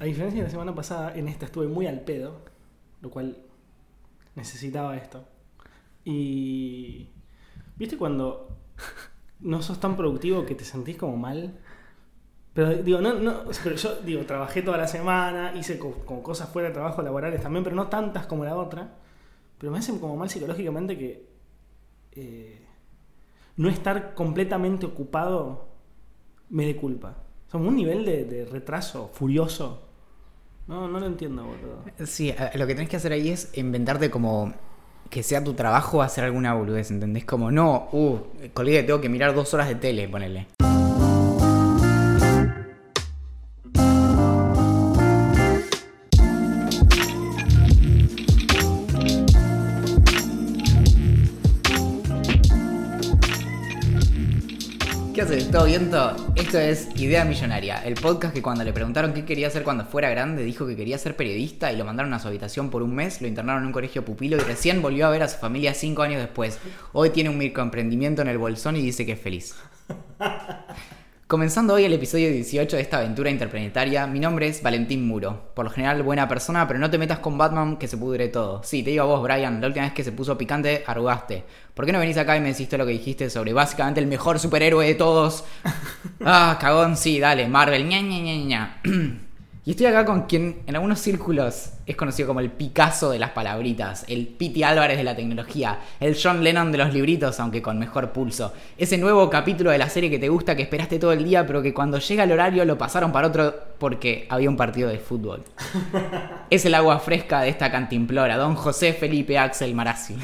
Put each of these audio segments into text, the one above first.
A diferencia de la semana pasada, en esta estuve muy al pedo, lo cual necesitaba esto. Y. ¿Viste cuando no sos tan productivo que te sentís como mal? Pero digo, no, no, pero yo digo, trabajé toda la semana, hice co- como cosas fuera de trabajo laborales también, pero no tantas como la otra. Pero me hacen como mal psicológicamente que eh, no estar completamente ocupado me dé culpa. O sea, un nivel de retraso furioso. No, no lo entiendo, boludo. Sí, lo que tenés que hacer ahí es inventarte como que sea tu trabajo hacer alguna boludez, ¿entendés? Como, no, uh, colega, tengo que mirar dos horas de tele, ponele. ¿Todo viento? Esto es Idea Millonaria, el podcast que cuando le preguntaron qué quería hacer cuando fuera grande, dijo que quería ser periodista y lo mandaron a su habitación por un mes, lo internaron en un colegio pupilo y recién volvió a ver a su familia cinco años después. Hoy tiene un microemprendimiento en el bolsón y dice que es feliz. Comenzando hoy el episodio 18 de esta aventura interplanetaria, mi nombre es Valentín Muro. Por lo general buena persona, pero no te metas con Batman que se pudre todo. Sí, te digo a vos, Brian, la última vez que se puso picante, arrugaste. ¿Por qué no venís acá y me decís todo lo que dijiste sobre básicamente el mejor superhéroe de todos? Ah, cagón, sí, dale, Marvel, ña, ña, ña, ña. Y estoy acá con quien en algunos círculos es conocido como el Picasso de las palabritas, el Piti Álvarez de la tecnología, el John Lennon de los libritos, aunque con mejor pulso. Ese nuevo capítulo de la serie que te gusta, que esperaste todo el día, pero que cuando llega el horario lo pasaron para otro porque había un partido de fútbol. Es el agua fresca de esta cantimplora, don José Felipe Axel Marazzi.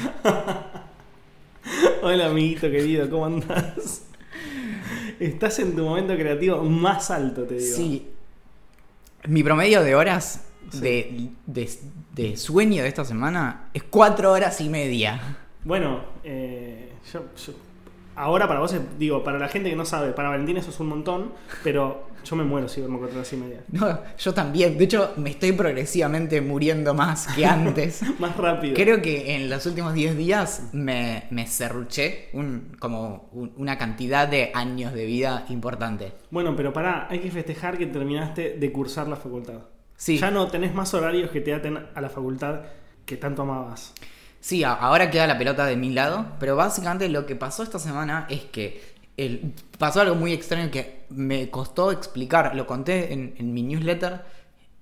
Hola, amiguito querido, ¿cómo andás? Estás en tu momento creativo más alto, te digo. Sí. Mi promedio de horas Sí. de, de- de sueño de esta semana es cuatro horas y media. Bueno, eh, yo, yo- ahora para vos, es- digo, para la gente que no sabe, para Valentín eso es un montón, pero yo me muero si duermo cuatro horas y media. No, yo también. De hecho, me estoy progresivamente muriendo más que antes. Más rápido. Creo que en los últimos 10 días me, me serruché un, como un- una cantidad de años de vida importante. Bueno, pero pará, hay que festejar que terminaste de cursar la facultad. Sí. Ya no tenés más horarios que te aten a la facultad que tanto amabas. Sí, ahora queda la pelota de mi lado, pero básicamente lo que pasó esta semana es que pasó algo muy extraño que me costó explicar. Lo conté en, mi newsletter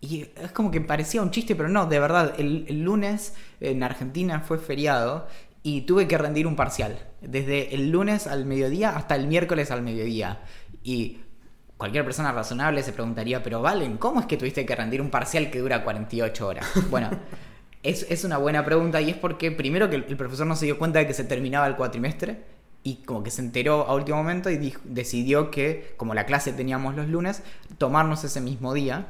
y es como que parecía un chiste, pero no, de verdad. El, lunes en Argentina fue feriado y tuve que rendir un parcial. Desde el lunes al mediodía hasta el miércoles al mediodía. Y cualquier persona razonable se preguntaría, pero Valen, ¿cómo es que tuviste que rendir un parcial que dura 48 horas? Bueno. Es, una buena pregunta y es porque primero que el profesor no se dio cuenta de que se terminaba el cuatrimestre y como que se enteró a último momento y decidió que, como la clase teníamos los lunes, tomarnos ese mismo día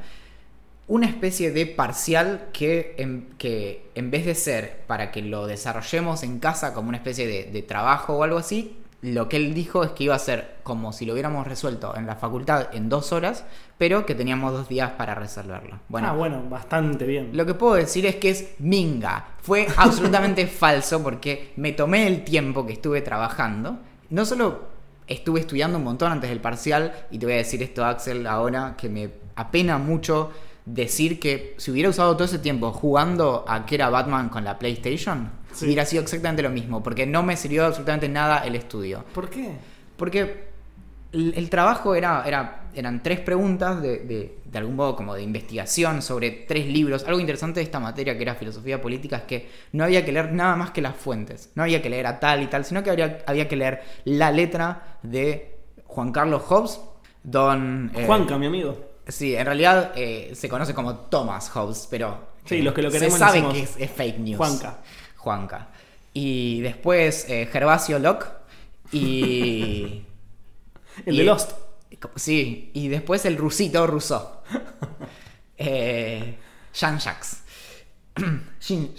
una especie de parcial que en, que en vez de ser para que lo desarrollemos en casa como una especie de trabajo o algo así, lo que él dijo es que iba a ser como si lo hubiéramos resuelto en la facultad en dos horas, pero que teníamos dos días para resolverlo. Bueno, ah, bueno, bastante bien. lo que puedo decir es que es minga. Fue absolutamente falso porque me tomé el tiempo que estuve trabajando. No solo estuve estudiando un montón antes del parcial, y te voy a decir esto, Axel, ahora que me apena mucho decir que si hubiera usado todo ese tiempo jugando a que era Batman con la PlayStation, Sí. hubiera sido exactamente lo mismo, porque no me sirvió absolutamente nada el estudio. ¿Por qué? Porque el, el trabajo era, era, eran tres preguntas de, de, de algún modo como de investigación sobre tres libros. Algo interesante de esta materia que era filosofía política es que no había que leer nada más que las fuentes. No había que leer a tal y tal, sino que habría, había que leer la letra de Juan Carlos Hobbes, don... eh, Juanca, mi amigo. Sí, en realidad eh, se conoce como Thomas Hobbes, pero... Sí, eh, los que lo se queremos sabe decimos que es, es fake news. Juanca. Juanca. Y después eh, Gervasio Locke y... El y- de Lost. Sí, y después el rusito Rousseau. Eh, Jean-Jacques. Jean-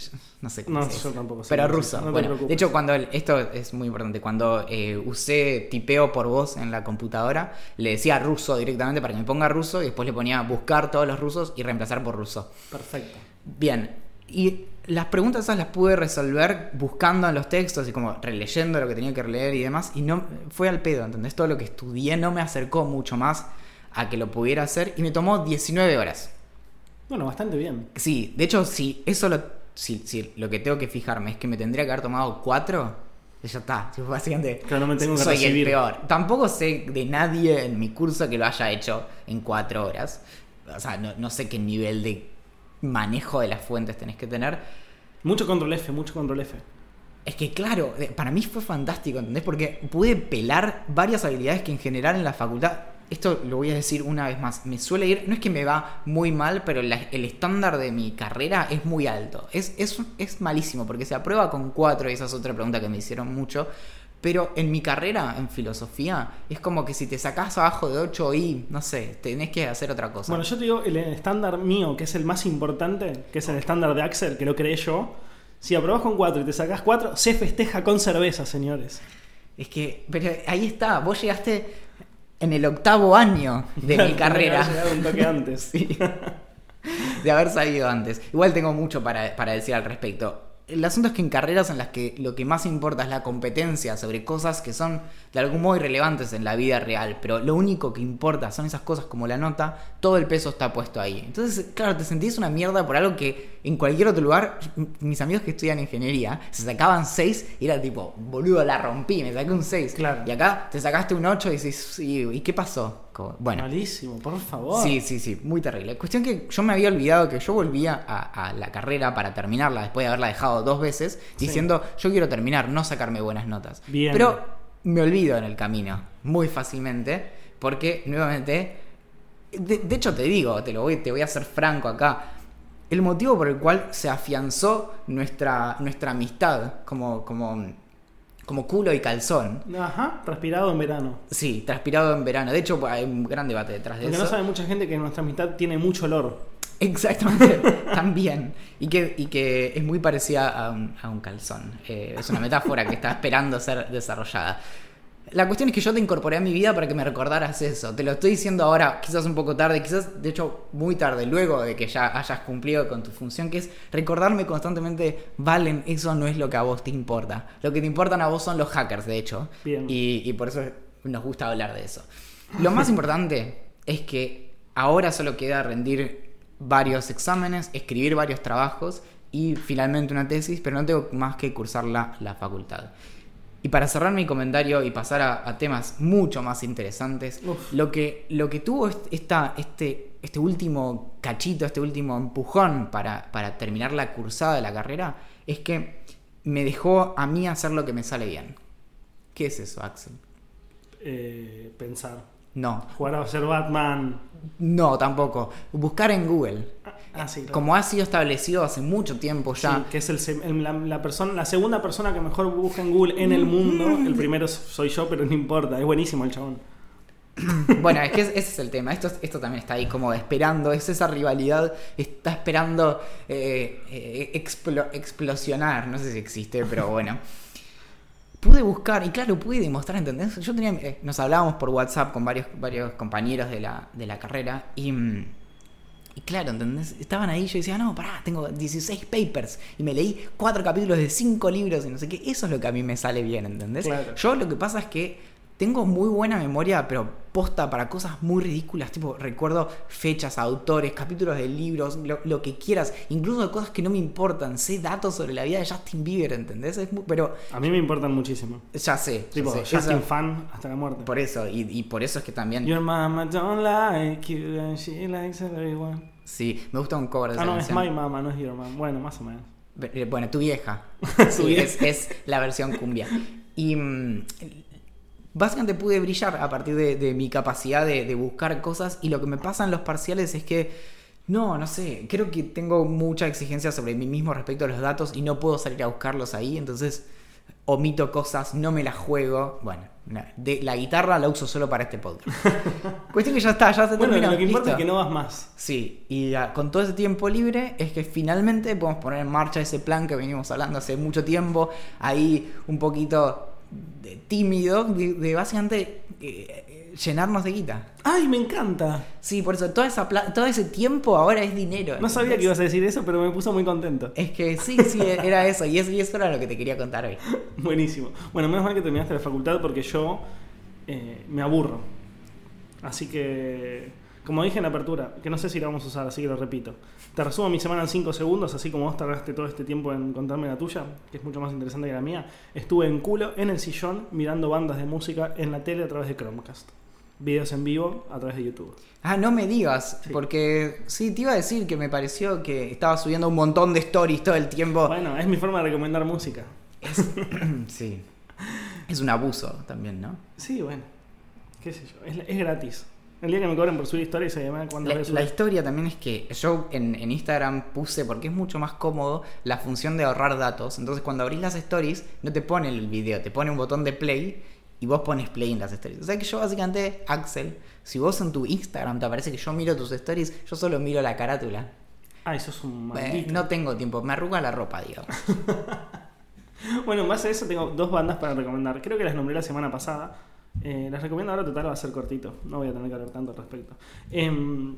no sé cómo No, se yo tampoco sé Pero ruso. no bueno, de hecho, cuando el- esto es muy importante. Cuando eh, usé tipeo por voz en la computadora, le decía ruso directamente para que me ponga ruso y después le ponía buscar todos los rusos y reemplazar por ruso. Perfecto. Bien, y las preguntas esas las pude resolver buscando en los textos y como releyendo lo que tenía que releer y demás. Y no fue al pedo, ¿entendés? Todo lo que estudié no me acercó mucho más a que lo pudiera hacer y me tomó 19 horas. Bueno, bastante bien. Sí, de hecho, si eso lo, si, si lo que tengo que fijarme es que me tendría que haber tomado cuatro, ya está. Tipo, Básicamente, Claro, no me tengo que soy recibir. el peor. Tampoco sé de nadie en mi curso que lo haya hecho en cuatro horas. O sea, no, no sé qué nivel de manejo de las fuentes tenés que tener. Mucho control F, mucho control F. Es que claro, eh, para mí fue fantástico, ¿entendés? Porque pude pelar varias habilidades que en general en la facultad, esto lo voy a decir una vez más, me suele ir, no es que me va muy mal, pero la- el estándar de mi carrera es muy alto. Es, es, es malísimo porque se aprueba con cuatro, y esa es otra pregunta que me hicieron mucho. Pero en mi carrera, en filosofía, es como que si te sacás abajo de 8 y, no sé, tenés que hacer otra cosa. Bueno, yo te digo, el estándar mío, que es el más importante, que es el estándar de Axel, que lo creé yo, si aprobás con 4 y te sacás 4, se festeja con cerveza, señores. Es que, pero ahí está, vos llegaste en el octavo año de mi carrera. Había llegado un toque antes. Sí. De haber salido antes. Igual tengo mucho para, para decir al respecto. El asunto es que en carreras en las que lo que más importa es la competencia sobre cosas que son de algún modo irrelevantes en la vida real, pero lo único que importa son esas cosas como la nota, todo el peso está puesto ahí. Entonces, claro, te sentís una mierda por algo que en cualquier otro lugar, mis amigos que estudian ingeniería, se sacaban 6 y era tipo, boludo, la rompí, me saqué un 6. Claro. Y acá te sacaste un 8 y dices, ¿y qué pasó? Bueno, Malísimo, por favor. Sí, sí, sí, muy terrible. Cuestión que yo me había olvidado que yo volvía a, a la carrera para terminarla después de haberla dejado dos veces, Sí. diciendo yo quiero terminar, no sacarme buenas notas. Bien. Pero me olvido en el camino, muy fácilmente, porque nuevamente, de, de hecho te digo, te lo voy, te voy a ser franco acá. El motivo por el cual se afianzó nuestra, nuestra amistad como, como, como culo y calzón. Ajá, respirado en verano. Sí, transpirado en verano. De hecho, hay un gran debate detrás de Porque eso. no sabe mucha gente que nuestra mitad tiene mucho olor. Exactamente, también. Y que, y que es muy parecida a un, a un calzón. Eh, es una metáfora que está esperando ser desarrollada. La cuestión es que yo te incorporé a mi vida para que me recordaras eso. Te lo estoy diciendo ahora, quizás un poco tarde, quizás de hecho muy tarde, luego de que ya hayas cumplido con tu función, que es recordarme constantemente, Valen, eso no es lo que a vos te importa. Lo que te importan a vos son los hackers, de hecho. Bien. Y, y por eso nos gusta hablar de eso. Lo más importante es que ahora solo queda rendir varios exámenes, escribir varios trabajos y finalmente una tesis, pero no tengo más que cursar la, la facultad. Y para cerrar mi comentario y pasar a, a temas mucho más interesantes, Uf. lo que, lo que tuvo est- esta, este, este último cachito, este último empujón para, para terminar la cursada de la carrera, es que me dejó a mí hacer lo que me sale bien. ¿Qué es eso, Axel? Eh, pensar. No, Jugar a ser Batman. no, tampoco. Buscar en Google. Ah, sí, claro. Como ha sido establecido hace mucho tiempo ya. Sí, que es el, se- el- la, la persona, la segunda persona que mejor busca en Google en el mundo. El primero soy yo, pero no importa. Es buenísimo el chabón. Bueno, es que es- ese es el tema. Esto, esto también está ahí como esperando. Es esa rivalidad. Está esperando eh, eh, explo- explosionar. No sé si existe, pero bueno. Pude buscar, y claro, pude demostrar, ¿entendés? Yo tenía. eh, nos hablábamos por WhatsApp con varios, varios compañeros de la, de la carrera. Y. Y claro, ¿entendés? Estaban ahí yo decía, no, pará, tengo 16 papers y me leí cuatro capítulos de cinco libros y no sé qué. Eso es lo que a mí me sale bien, ¿entendés? Claro. Yo lo que pasa es que tengo muy buena memoria, pero posta para cosas muy ridículas. Tipo, recuerdo fechas, autores, capítulos de libros, lo, lo que quieras. Incluso de cosas que no me importan. Sé datos sobre la vida de Justin Bieber, ¿entendés? Es muy- pero A mí me importan muchísimo. ya sé. ya Tipo, sé, Justin fan hasta la muerte. por eso, y, y por eso es que también... Your mama don't like you and she likes everyone. Sí, me gusta un cover de Ah, esa no, es my mama, no es your mama. Bueno, más o menos. Eh, Bueno, tu vieja. Su Sí, vieja. es, es la versión cumbia. Y mm, básicamente pude brillar a partir de, de mi capacidad de, de buscar cosas. Y lo que me pasa en los parciales es que, no, no sé, creo que tengo mucha exigencia sobre mí mismo respecto a los datos y no puedo salir a buscarlos ahí. Entonces omito cosas, no me las juego. Bueno, de, la guitarra la uso solo para este podcast. Cuestión que ya está, ya se Bueno, terminó. lo que importa es que no vas más. Sí, y ah, con todo ese tiempo libre es que finalmente podemos poner en marcha ese plan que venimos hablando hace mucho tiempo, ahí un poquito de tímido, de, de básicamente eh, llenarnos de guita. ¡Ay, me encanta! Sí, por eso toda esa pla- todo ese tiempo ahora es dinero. No sabía que ibas a decir eso, pero me puso muy contento. Es que sí, sí, era eso, y eso, y eso era lo que te quería contar hoy. Buenísimo. Bueno, menos mal que terminaste la facultad porque yo eh, me aburro. Así que Como dije en la apertura, que no sé si la vamos a usar, así que lo repito. Te resumo mi semana en 5 segundos, así como vos tardaste todo este tiempo en contarme la tuya, que es mucho más interesante que la mía. Estuve en culo, en el sillón, mirando bandas de música en la tele a través de Chromecast. Videos en vivo a través de YouTube. Ah, no me digas, Sí. porque sí, te iba a decir que me pareció que estaba subiendo un montón de stories todo el tiempo. Bueno, es mi forma de recomendar música. Es- sí. Es un abuso también, ¿no? Sí, bueno. Qué sé yo. Es, es gratis. El día que me cobren por subir historias, se llama cuando La, la historia también es que yo en, en Instagram puse, porque es mucho más cómodo, la función de ahorrar datos. Entonces cuando abrís las stories, no te pone el video, te pone un botón de play y vos pones play en las stories. O sea que yo básicamente, Axel, si vos en tu Instagram te aparece que yo miro tus stories, yo solo miro la carátula. Ah, eso es un Eh, maldito. no tengo tiempo, me arruga la ropa, digamos. Bueno, en base a eso tengo dos bandas para recomendar. Creo que las nombré la semana pasada. Eh, las recomiendo ahora, total va a ser cortito. No voy a tener que hablar tanto al respecto. Em,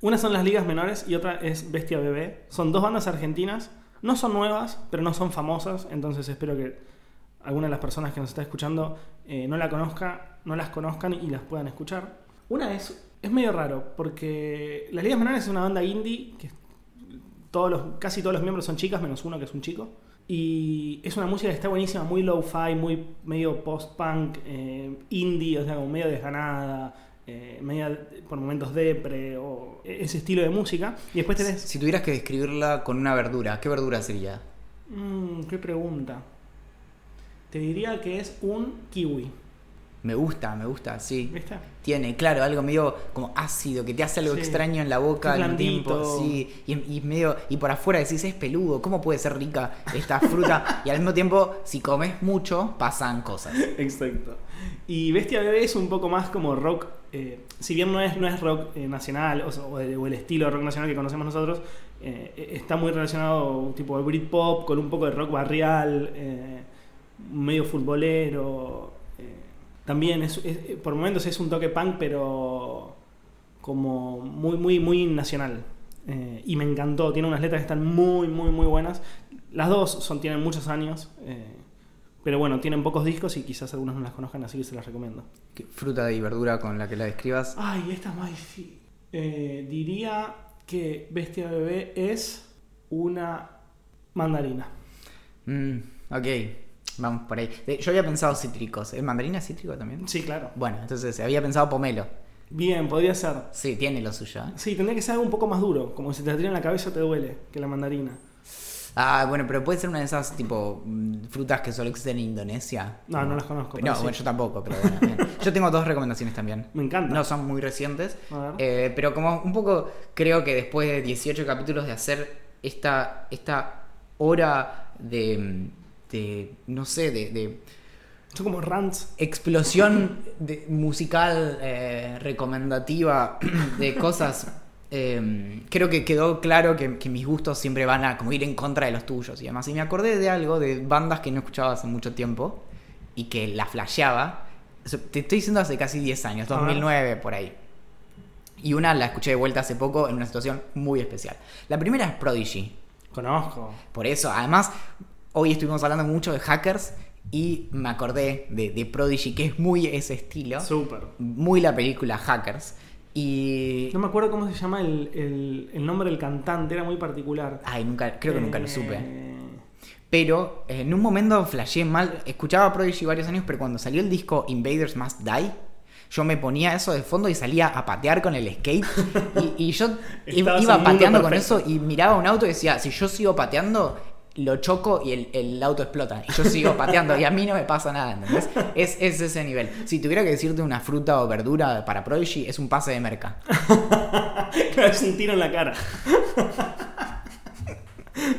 una son las ligas menores y otra es Bestia Bebé. Son dos bandas argentinas. No son nuevas, pero no son famosas. Entonces espero que alguna de las personas que nos está escuchando eh, no la conozca, no las conozcan y las puedan escuchar. Una es, es medio raro, porque las ligas menores es una banda indie que todos los, casi todos los miembros son chicas, menos uno que es un chico. Y es una música que está buenísima, muy low-fi, muy medio post-punk, eh, indie, o sea, como medio desganada, eh, media por momentos depre, o ese estilo de música. Y después tenés... Si tuvieras que describirla con una verdura, ¿qué verdura sería? Mm, ¿Qué pregunta? Te diría que es un kiwi, Me gusta, me gusta, sí. ¿viste? Tiene, claro, algo medio como ácido, que te hace algo Sí. extraño en la boca al tiempo. Sí, y, y medio, y por afuera decís, es peludo, ¿cómo puede ser rica esta fruta? y al mismo tiempo, si comes mucho, pasan cosas. Exacto. Y Bestia Bebé es un poco más como rock, eh, si bien no es, no es rock eh, nacional o, o el, o el estilo de rock nacional que conocemos nosotros, eh, está muy relacionado tipo de Britpop con un poco de rock barrial, eh, medio futbolero. También es, es- por momentos es un toque punk, pero como muy, muy, muy nacional. Eh, y me encantó, tiene unas letras que están muy, muy, muy buenas. Las dos son, tienen muchos años. eh, pero bueno, tienen pocos discos y quizás algunos no las conozcan, así que se las recomiendo. ¿Qué fruta y verdura con la que la describas? Ay, esta es más difícil. Eh, diría que Bestia Bebé es una mandarina. Mm, ok, vamos por ahí. Yo había pensado cítricos. ¿Es mandarina cítrico también? Sí, claro. Bueno, entonces había pensado pomelo. Bien, podría ser. Sí, tiene lo suyo. ¿eh? Sí, tendría que ser algo un poco más duro, como si te la tiran la cabeza te duele, que la mandarina. Ah, bueno, pero puede ser una de esas tipo mm, frutas que solo existen en Indonesia. No, no las conozco. No, sí. bueno, yo tampoco, pero bueno. bien. Yo tengo dos recomendaciones también. Me encanta. No son muy recientes. Eh, pero como un poco creo que después de 18 capítulos de hacer esta, esta hora de, de no sé, de, de Son como rants. explosión de- musical eh, recomendativa de cosas. eh, creo que quedó claro que, que mis gustos siempre van a como ir en contra de los tuyos y demás. Y me acordé de algo, de bandas que no escuchaba hace mucho tiempo y que la flasheaba. Te estoy diciendo hace casi 10 años, A ver. 2009 por ahí. Y una la escuché de vuelta hace poco en una situación muy especial. La primera es Prodigy. Conozco. Por eso, además, hoy estuvimos hablando mucho de hackers y me acordé de, de Prodigy, que es muy ese estilo. Súper. Muy la película Hackers. Y. No me acuerdo cómo se llama el, el- el nombre del cantante, era muy particular. Ay, nunca, creo que nunca lo supe. Eh, Pero eh, en un momento flashé mal. Escuchaba Prodigy varios años, pero cuando salió el disco Invaders Must Die, yo me ponía eso de fondo y salía a patear con el skate. Y, y yo iba pateando con eso y miraba un auto y decía: si yo sigo pateando. Lo choco y el, el auto explota. Y yo sigo pateando y a mí no me pasa nada, ¿entendés? Es, es ese nivel. Si tuviera que decirte una fruta o verdura para Prodigy, es un pase de merca. es un tiro en la cara.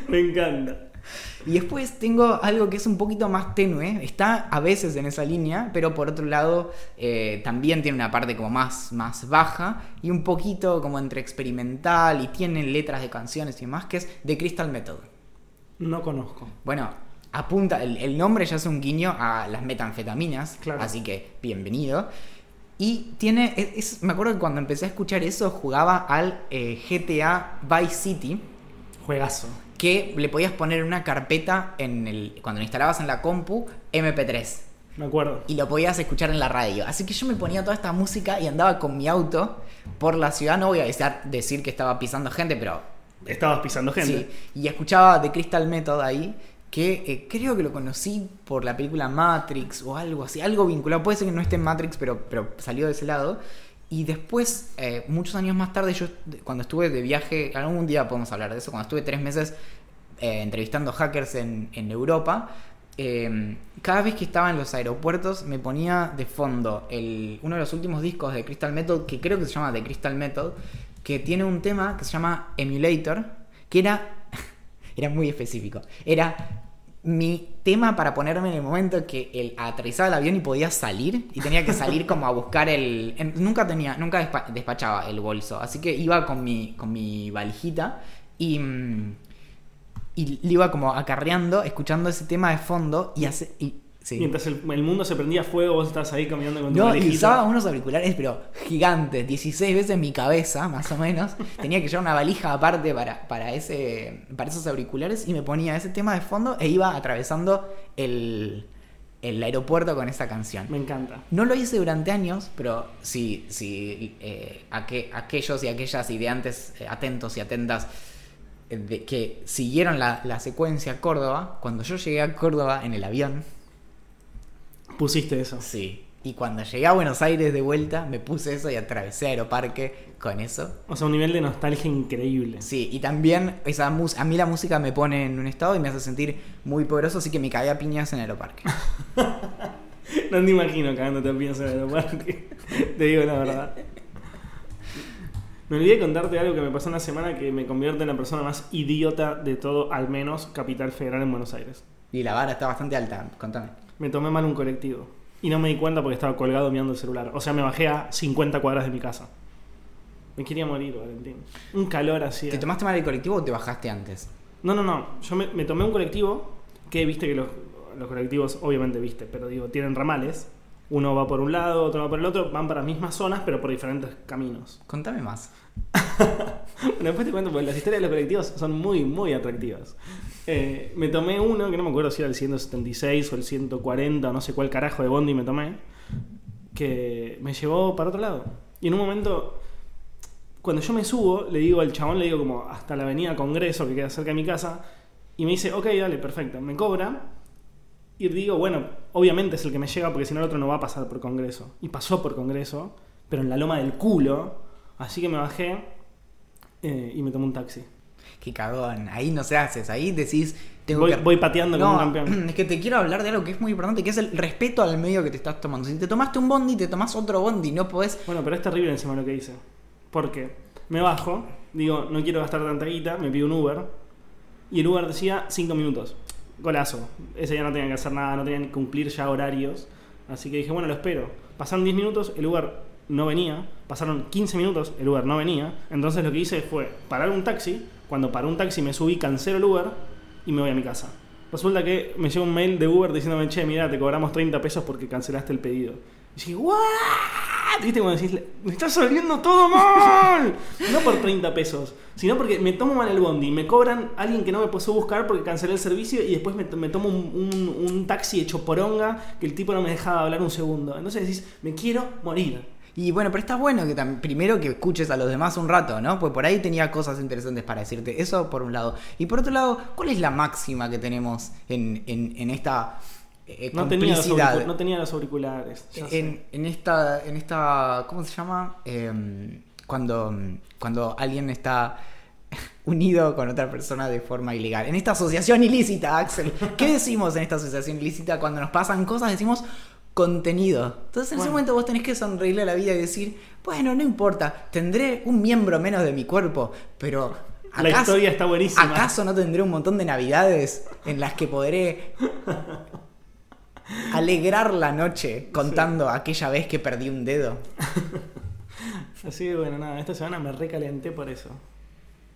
Me encanta. Y después tengo algo que es un poquito más tenue, está a veces en esa línea, pero por otro lado eh, también tiene una parte como más, más baja y un poquito como entre experimental y tiene letras de canciones y demás, que es The Crystal Method. No conozco. Bueno, apunta, el, el nombre ya es un guiño a las metanfetaminas, Claro. así que bienvenido. Y tiene, es- me acuerdo que cuando empecé a escuchar eso jugaba al eh, GTA Vice City Juegazo. que le podías poner una carpeta en el cuando la instalabas en la compu MP3. Me acuerdo. y lo podías escuchar en la radio. Así que yo me ponía toda esta música y andaba con mi auto por la ciudad. No voy a decir que estaba pisando gente, pero Estabas pisando gente. sí. Y escuchaba The Crystal Method ahí, que eh, creo que lo conocí por la película Matrix o algo así, algo vinculado. Puede ser que no esté en Matrix, pero, pero salió de ese lado. Y después, eh, muchos años más tarde, yo cuando estuve de viaje, algún día podemos hablar de eso, cuando estuve tres meses eh, entrevistando hackers en, en Europa, eh, cada vez que estaba en los aeropuertos me ponía de fondo el, uno de los últimos discos de Crystal Method, que creo que se llama The Crystal Method, que tiene un tema que se llama Emulator, que era, era muy específico. Era mi tema para ponerme en el momento que el, aterrizaba el avión y podía salir y tenía que salir como a buscar el en- nunca tenía nunca despa- despachaba el bolso así que iba con mi con mi valijita y mm, y le iba como acarreando escuchando ese tema de fondo y hace y, sí. Mientras el, el mundo se prendía fuego, vos estabas ahí caminando con tu No, y usaba unos auriculares, pero gigantes, 16 veces mi cabeza, más o menos. Tenía que llevar una valija aparte para, para, ese, para esos auriculares y me ponía ese tema de fondo e iba atravesando el, el aeropuerto con esa canción. Me encanta. No lo hice durante años, pero si, si eh, aque- aquellos y aquellas ideantes eh, atentos y atentas eh, de, que siguieron la, la secuencia Córdoba, cuando yo llegué a Córdoba en el avión, Pusiste eso. Sí. Y cuando llegué a Buenos Aires de vuelta, me puse eso y atravesé Aeroparque con eso. O sea, un nivel de nostalgia increíble. Sí, y también esa mus- a mí la música me pone en un estado y me hace sentir muy poderoso, así que me caí a piñas en Aeroparque. No te imagino cagándote a piñas en aeroparque. te digo la verdad. Me olvidé de contarte algo que me pasó una semana que me convierte en la persona más idiota de todo, al menos Capital Federal en Buenos Aires. Y la vara está bastante alta, contame. Me tomé mal un colectivo. Y no me di cuenta porque estaba colgado mirando el celular. O sea, me bajé a 50 cuadras de mi casa. Me quería morir, Valentín. Un calor así. ¿Te tomaste mal el colectivo o te bajaste antes? No, no, no. Yo me, me tomé un colectivo que viste que los, los colectivos, obviamente viste, pero digo, tienen ramales. Uno va por un lado, otro va por el otro. Van para las mismas zonas, pero por diferentes caminos. Contame más. Después te cuento, porque las historias de los colectivos son muy, muy atractivas. Eh, me tomé uno, que no me acuerdo si era el 176 o el 140 o no sé cuál carajo de bondi me tomé, que me llevó para otro lado. Y en un momento, cuando yo me subo, le digo al chabón, le digo como hasta la avenida Congreso, que queda cerca de mi casa, y me dice, ok, dale, perfecto. Me cobra, y digo, bueno, obviamente es el que me llega porque si no el otro no va a pasar por Congreso. Y pasó por Congreso, pero en la loma del culo. Así que me bajé eh, y me tomé un taxi. Qué cagón. Ahí no se haces. Ahí decís. Tengo Voy, que... voy pateando como No, un campeón. es que te quiero hablar de algo que es muy importante, que es el respeto al medio que te estás tomando. Si te tomaste un bondi, te tomás otro bondi, no podés... Bueno, pero es terrible encima lo que hice. Porque me bajo, digo, no quiero gastar tanta guita, me pido un Uber. Y el Uber decía 5 minutos. Golazo. Ese día no tenían que hacer nada, no tenían que cumplir ya horarios. Así que dije, bueno, lo espero. Pasaron 10 minutos, el Uber no venía. Pasaron 15 minutos, el Uber no venía. Entonces lo que hice fue parar un taxi. Cuando paró un taxi me subí, cancelo el Uber y me voy a mi casa. Resulta que me llegó un mail de Uber diciéndome, che, mira, te cobramos 30 pesos porque cancelaste el pedido. Y dije, ¿what? ¿Viste cuando decís, me está saliendo todo mal? No por 30 pesos, sino porque me tomo mal el bondi, me cobran alguien que no me puso buscar porque cancelé el servicio y después me, tomo un, un- un taxi hecho poronga que el tipo no me dejaba hablar un segundo. Entonces decís, me quiero morir. Y bueno, pero está bueno que primero que escuches a los demás un rato, ¿no? Pues por ahí tenía cosas interesantes para decirte. Eso por un lado. Y por otro lado, ¿cuál es la máxima que tenemos en, en- en esta eh, No tenía, los no tenía los auriculares. en, en esta, en esta, ¿cómo se llama? Em, cuando, cuando alguien está unido con otra persona de forma ilegal. En esta asociación ilícita, Axel. ¿Qué decimos en esta asociación ilícita cuando nos pasan cosas? Decimos contenido. Entonces en ese momento vos tenés que sonreírle a la vida y decir, bueno, no importa, tendré un miembro menos de mi cuerpo, pero... La historia está buenísima. ¿Acaso no tendré un montón de navidades en las que podré alegrar la noche contando aquella vez que perdí un dedo? Así que bueno, nada, esta semana me recalenté por eso.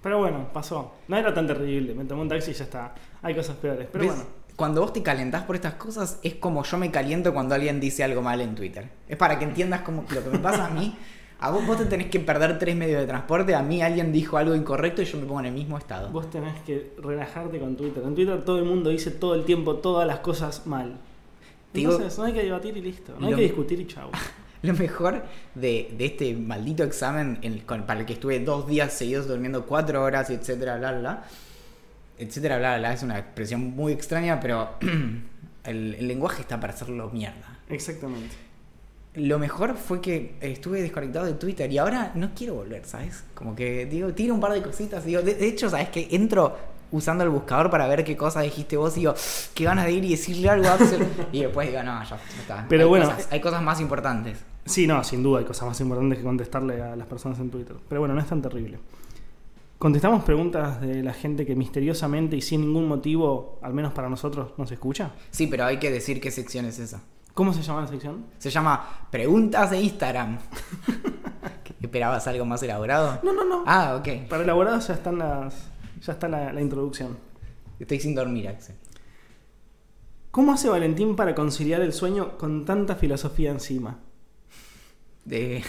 Pero bueno, pasó. No era tan terrible. Me tomé un taxi y ya está. Hay cosas peores. Pero ¿Ves? bueno. Cuando vos te calentás por estas cosas, es como yo me caliento cuando alguien dice algo mal en Twitter. Es para que entiendas como lo que me pasa a mí. A vos, vos te tenés que perder tres medios de transporte. A mí alguien dijo algo incorrecto y yo me pongo en el mismo estado. Vos tenés que relajarte con Twitter. En Twitter todo el mundo dice todo el tiempo todas las cosas mal. Digo- Entonces, no hay que debatir y listo. No hay Lo- que discutir y chau. Lo mejor de, de este maldito examen en- con- para el que estuve dos días seguidos durmiendo cuatro horas, etcétera, bla, bla, bla, etcétera, bla, bla, es una expresión muy extraña, pero el, el lenguaje está para hacerlo mierda. Exactamente. Lo mejor fue que estuve desconectado de Twitter y ahora no quiero volver, ¿sabes? Como que digo, tiro un par de cositas. Digo, de, de hecho, ¿sabes? Que entro usando el buscador para ver qué cosas dijiste vos y digo, qué ganas de ir y decirle algo a Axel. Y después digo, no, ya, ya está. Pero hay bueno, cosas- hay cosas más importantes. Sí, no, sin duda hay cosas más importantes que contestarle a las personas en Twitter. Pero bueno, no es tan terrible. ¿Contestamos preguntas de la gente que misteriosamente y sin ningún motivo, al menos para nosotros, nos escucha? Sí, pero hay que decir qué sección es esa. ¿Cómo se llama la sección? Se llama Preguntas de Instagram. ¿Qué- ¿Esperabas algo más elaborado? No, no, no. Ah, ok. Para elaborados ya están las. ya está la, la introducción. Estoy sin dormir, Axel. ¿Cómo hace Valentín para conciliar el sueño con tanta filosofía encima? De...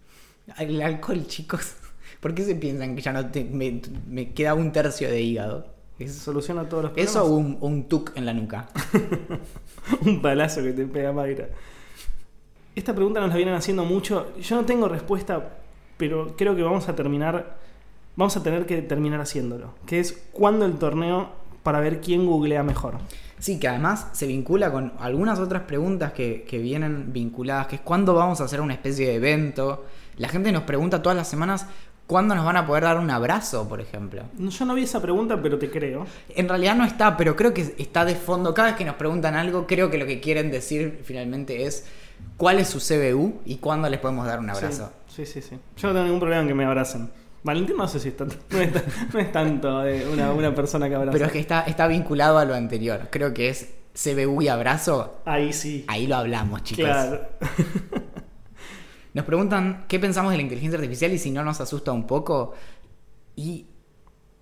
El alcohol, chicos. ¿Por qué se piensan que ya no te- me, me queda un tercio de hígado? ¿Es Soluciona todos los problemas. ¿Eso o un, un tuk en la nuca? un palazo que te pega Mayra. Esta pregunta nos la vienen haciendo mucho. Yo no tengo respuesta, pero creo que vamos a terminar. Vamos a tener que terminar haciéndolo. Que es cuándo el torneo para ver quién googlea mejor. Sí, que además se vincula con algunas otras preguntas que, que vienen vinculadas, que es cuándo vamos a hacer una especie de evento. La gente nos pregunta todas las semanas cuándo nos van a poder dar un abrazo, por ejemplo. No, Yo no vi esa pregunta, pero te creo. En realidad no está, pero creo que está de fondo. Cada vez que nos preguntan algo, creo que lo que quieren decir finalmente es cuál es su CBU y cuándo les podemos dar un abrazo. Sí, sí, sí. sí. Yo no tengo ningún problema en que me abracen. Valentín no sé si es tanto, no es, tan- no es tanto de una, una persona que abraza. Pero es que está, está vinculado a lo anterior. Creo que es CBU y abrazo. Ahí sí. Ahí lo hablamos, chicos. claro. Nos preguntan qué pensamos de la inteligencia artificial y si no nos asusta un poco. Y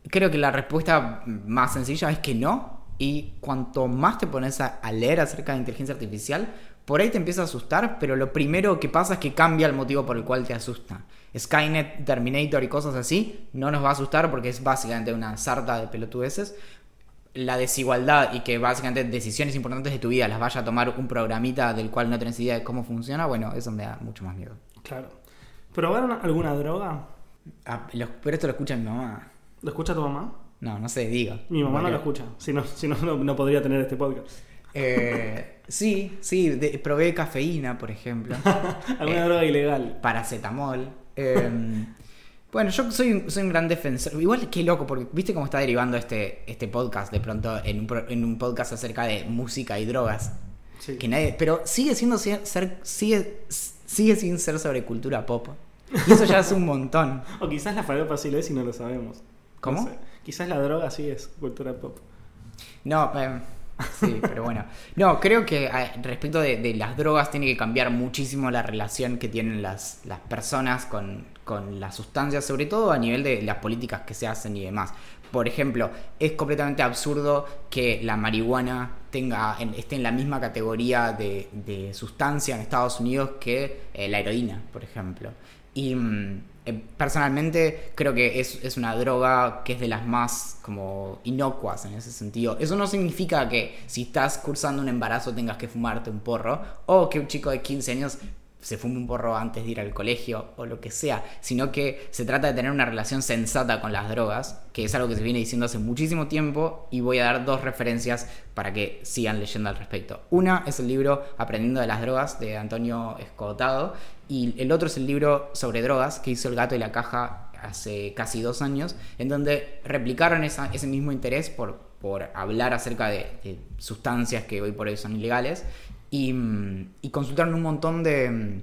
creo que la respuesta más sencilla es que no. Y cuanto más te pones a, a leer acerca de inteligencia artificial, por ahí te empieza a asustar, pero lo primero que pasa es que cambia el motivo por el cual te asusta. Skynet, Terminator y cosas así no nos va a asustar porque es básicamente una sarta de pelotudeces. La desigualdad y que básicamente decisiones importantes de tu vida las vaya a tomar un programita del cual no tenés idea de cómo funciona, bueno, eso me da mucho más miedo. Claro. ¿Probaron alguna droga? Ah, pero esto lo escucha mi mamá. ¿Lo escucha tu mamá? No, no sé, diga. Mi mamá no lo escucha. Si no, si no, no, no podría tener este podcast. eh, sí, sí, de- probé cafeína, por ejemplo. ¿Alguna Eh, droga ilegal? Paracetamol. eh, bueno, yo soy un, soy un gran defensor. Igual qué loco, porque viste cómo está derivando este, este podcast de pronto en un, en un podcast acerca de música y drogas. Sí. Que nadie, pero sigue siendo ser, sigue, sigue sin ser sobre cultura pop. Y eso ya es un montón. O quizás la falopa sí lo es y no lo sabemos. ¿Cómo? No sé. Quizás la droga sí es cultura pop. No, eh, sí, pero bueno. No, creo que respecto de, las drogas tiene que cambiar muchísimo la relación que tienen las, las personas con, con las sustancias, sobre todo a nivel de las políticas que se hacen y demás. Por ejemplo, es completamente absurdo que la marihuana tenga, en- esté en la misma categoría de, de sustancia en Estados Unidos que eh, la heroína, por ejemplo. Y mm, personalmente creo que es, es una droga que es de las más como inocuas en ese sentido. Eso no significa que si estás cursando un embarazo tengas que fumarte un porro o que un chico de 15 años se fume un porro antes de ir al colegio o lo que sea, sino que se trata de tener una relación sensata con las drogas, que es algo que se viene diciendo hace muchísimo tiempo y voy a dar dos referencias para que sigan leyendo al respecto. Una es el libro Aprendiendo de las drogas de Antonio Escotado y el otro es el libro sobre drogas que hizo El gato y la caja hace casi dos años, en donde replicaron esa- ese mismo interés por, por hablar acerca de, sustancias que hoy por hoy son ilegales y, mm, y consultaron un montón de, mm,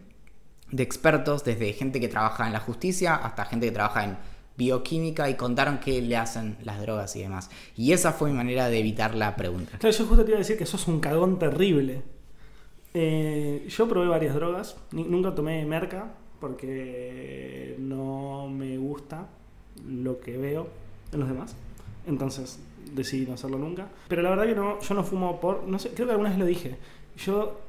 de expertos, desde gente que trabaja en la justicia hasta gente que trabaja en bioquímica y contaron qué le hacen las drogas y demás. Y esa fue mi manera de evitar la pregunta. Claro, yo justo te iba a decir que sos un cagón terrible. Eh, yo probé varias drogas. Ni- nunca tomé merca porque no me gusta lo que veo en los demás. Entonces decidí no hacerlo nunca. Pero la verdad que no, yo no fumo por. No sé, creo que alguna vez lo dije. Yo,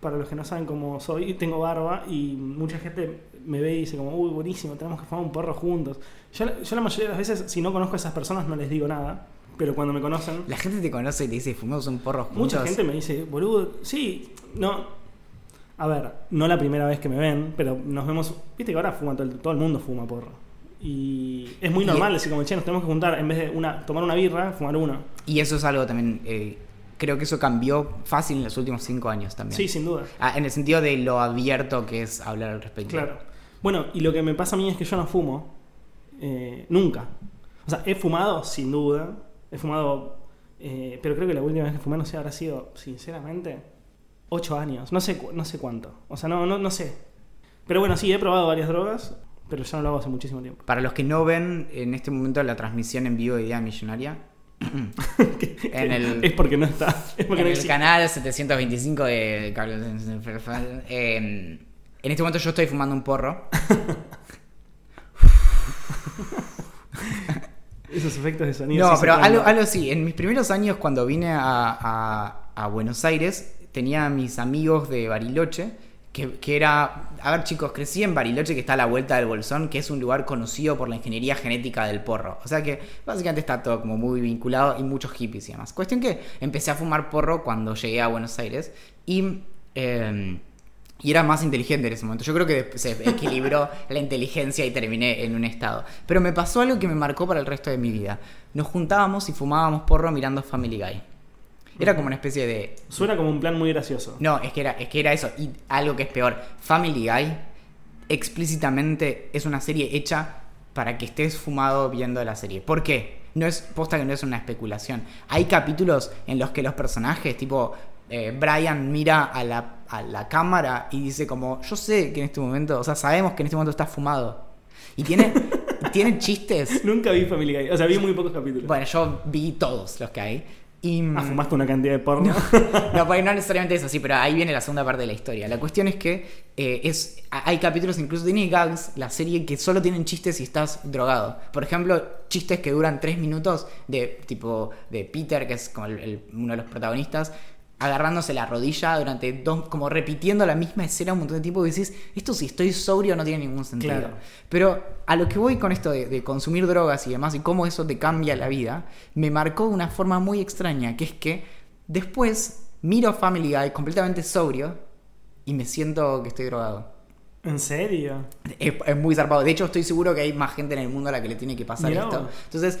para los que no saben cómo soy, tengo barba y mucha gente me ve y dice como, uy, buenísimo, tenemos que fumar un porro juntos. Yo, yo la mayoría de las veces, si no conozco a esas personas, no les digo nada. Pero cuando me conocen, La gente te conoce y te dice, fumamos un porro juntos. mucha gente me dice, boludo, sí, no. A ver, no la primera vez que me ven, pero nos vemos. Viste que ahora fuma todo el, todo el mundo fuma porro. Y es muy Y- normal decir, como, che, nos tenemos que juntar, en vez de una, tomar una birra, fumar uno. Y eso es algo también, eh, creo que eso cambió fácil en los últimos cinco años también. Sí, sin duda. Ah, en el sentido de lo abierto que es hablar al respecto. Claro. Bueno, y lo que me pasa a mí es que yo no fumo. eh, nunca. O sea, he fumado, sin duda. He fumado. eh, pero creo que la última vez que fumé, no sé, habrá sido, sinceramente, ocho años. No sé, no sé cuánto. O sea, no, no, no sé. Pero bueno, sí, he probado varias drogas, pero ya no lo hago hace muchísimo tiempo. Para los que no ven en este momento la transmisión en vivo de Idea Millonaria, en el, Es porque no está. Es porque en no el canal 725 de Carlos. eh, en este momento yo estoy fumando un porro. Esos efectos de sonido. No, sí pero algo, algo sí. En mis primeros años, cuando vine a, a- a Buenos Aires, tenía a mis amigos de Bariloche, que, que era. A ver, chicos, crecí en Bariloche, que está a la vuelta del Bolsón, que es un lugar conocido por la ingeniería genética del porro. O sea que básicamente está todo como muy vinculado y muchos hippies y demás. Cuestión que empecé a fumar porro cuando llegué a Buenos Aires y. eh, y era más inteligente en ese momento. Yo creo que se equilibró la inteligencia y terminé en un estado. Pero me pasó algo que me marcó para el resto de mi vida. Nos juntábamos y fumábamos porro mirando Family Guy. Era como una especie de... Suena como un plan muy gracioso. No, es que era, es que era eso. Y algo que es peor. Family Guy explícitamente es una serie hecha para que estés fumado viendo la serie. ¿Por qué? No es posta que no es una especulación. Hay capítulos en los que los personajes, tipo eh, Brian mira a la, a la cámara y dice como, yo sé que en este momento, o sea, sabemos que en este momento está fumado. Y tiene, tiene chistes. Nunca vi Family Guy. O sea, vi muy pocos capítulos. Bueno, yo vi todos los que hay. Y, Ah, fumaste una cantidad de porno. no, porque no necesariamente es así, pero ahí viene la segunda parte de la historia. La cuestión es que eh, es, hay capítulos, incluso tiene gags, la serie, que solo tienen chistes si estás drogado. Por ejemplo, chistes que duran tres minutos de tipo de Peter, que es como el- el- uno de los protagonistas, agarrándose la rodilla durante dos, como repitiendo la misma escena un montón de tiempo y decís, esto si estoy sobrio no tiene ningún sentido. Claro. Pero a lo que voy con esto de, de consumir drogas y demás y cómo eso te cambia la vida, me marcó de una forma muy extraña, que es que después miro Family Guy completamente sobrio y me siento que estoy drogado. ¿En serio? Es, es muy zarpado. De hecho, estoy seguro que hay más gente en el mundo a la que le tiene que pasar Mirá esto. Entonces,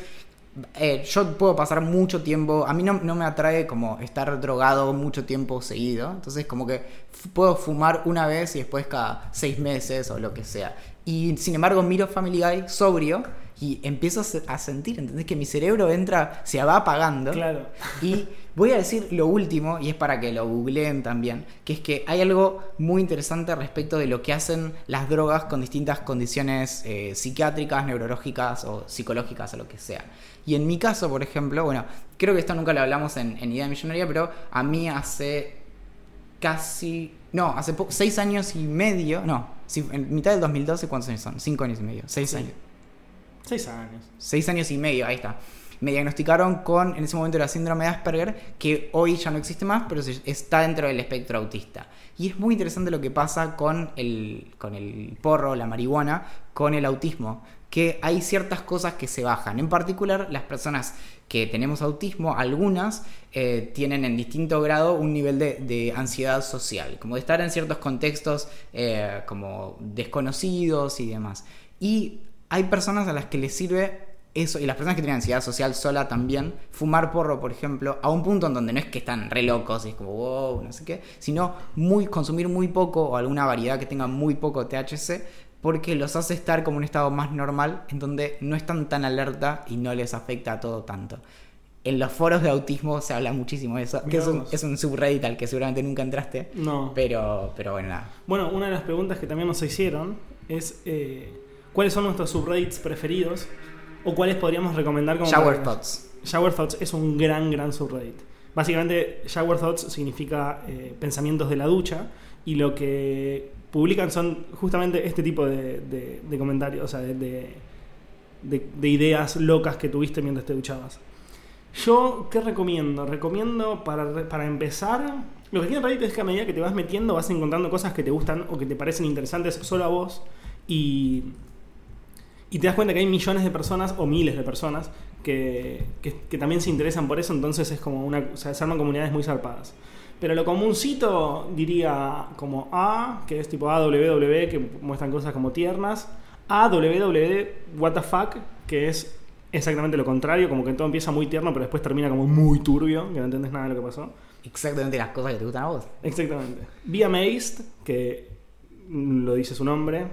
eh, yo puedo pasar mucho tiempo. A mí no, no me atrae como estar drogado mucho tiempo seguido. Entonces, como que puedo fumar una vez y después cada seis meses o lo que sea. Y sin embargo, miro Family Guy sobrio y empiezo a sentir, ¿entendés? Que mi cerebro entra, se va apagando. Claro. Y voy a decir lo último, y es para que lo googleen también, que es que hay algo muy interesante respecto de lo que hacen las drogas con distintas condiciones eh, psiquiátricas, neurológicas o psicológicas o lo que sea. Y en mi caso, por ejemplo, bueno, creo que esto nunca lo hablamos en, en Idea Millonaria, pero a mí hace casi... No, hace seis años y medio, no, en mitad del 2012, ¿cuántos años son? Cinco años y medio, seis Sí. años. Seis años. Seis años y medio, ahí está. Me diagnosticaron con, en ese momento era síndrome de Asperger, que hoy ya no existe más, pero está dentro del espectro autista. Y es muy interesante lo que pasa con el, con el porro, la marihuana, con el autismo, que hay ciertas cosas que se bajan. En particular, las personas que tenemos autismo, algunas eh, tienen en distinto grado un nivel de, de ansiedad social, como de estar en ciertos contextos eh, como desconocidos y demás. Y hay personas a las que les sirve eso, y las personas que tienen ansiedad social sola también, fumar porro, por ejemplo, a un punto en donde no es que están re locos y es como wow, no sé qué, sino muy, consumir muy poco o alguna variedad que tenga muy poco THC, porque los hace estar como un estado más normal, en donde no están tan alerta y no les afecta a todo tanto. En los foros de autismo se habla muchísimo de eso, que es un, es un subreddit al que seguramente nunca entraste, No. pero, pero bueno, nada. Bueno, una de las preguntas que también nos hicieron es eh, ¿cuáles son nuestros subreddits preferidos? O cuáles podríamos recomendar como... Shower Thoughts. Shower Thoughts es un gran, gran subreddit. Básicamente, Shower Thoughts significa eh, pensamientos de la ducha y lo que publican son justamente este tipo de, de- de comentarios, o sea, de, de- de- de ideas locas que tuviste mientras te duchabas. Yo, ¿qué recomiendo? Recomiendo para, para empezar. Lo que tiene Reddit es que a medida que te vas metiendo vas encontrando cosas que te gustan o que te parecen interesantes solo a vos y, y te das cuenta que hay millones de personas o miles de personas que, que- que también se interesan por eso, entonces es como una, o sea, se arman comunidades muy zarpadas. Pero lo comúncito diría como A, que es tipo AWW, que muestran cosas como tiernas. AWW, what the fuck, que es exactamente lo contrario, como que todo empieza muy tierno, pero después termina como muy turbio, que no entendés nada de lo que pasó. Exactamente las cosas que te gustan a vos. Exactamente. Be Amazed, que lo dice su nombre.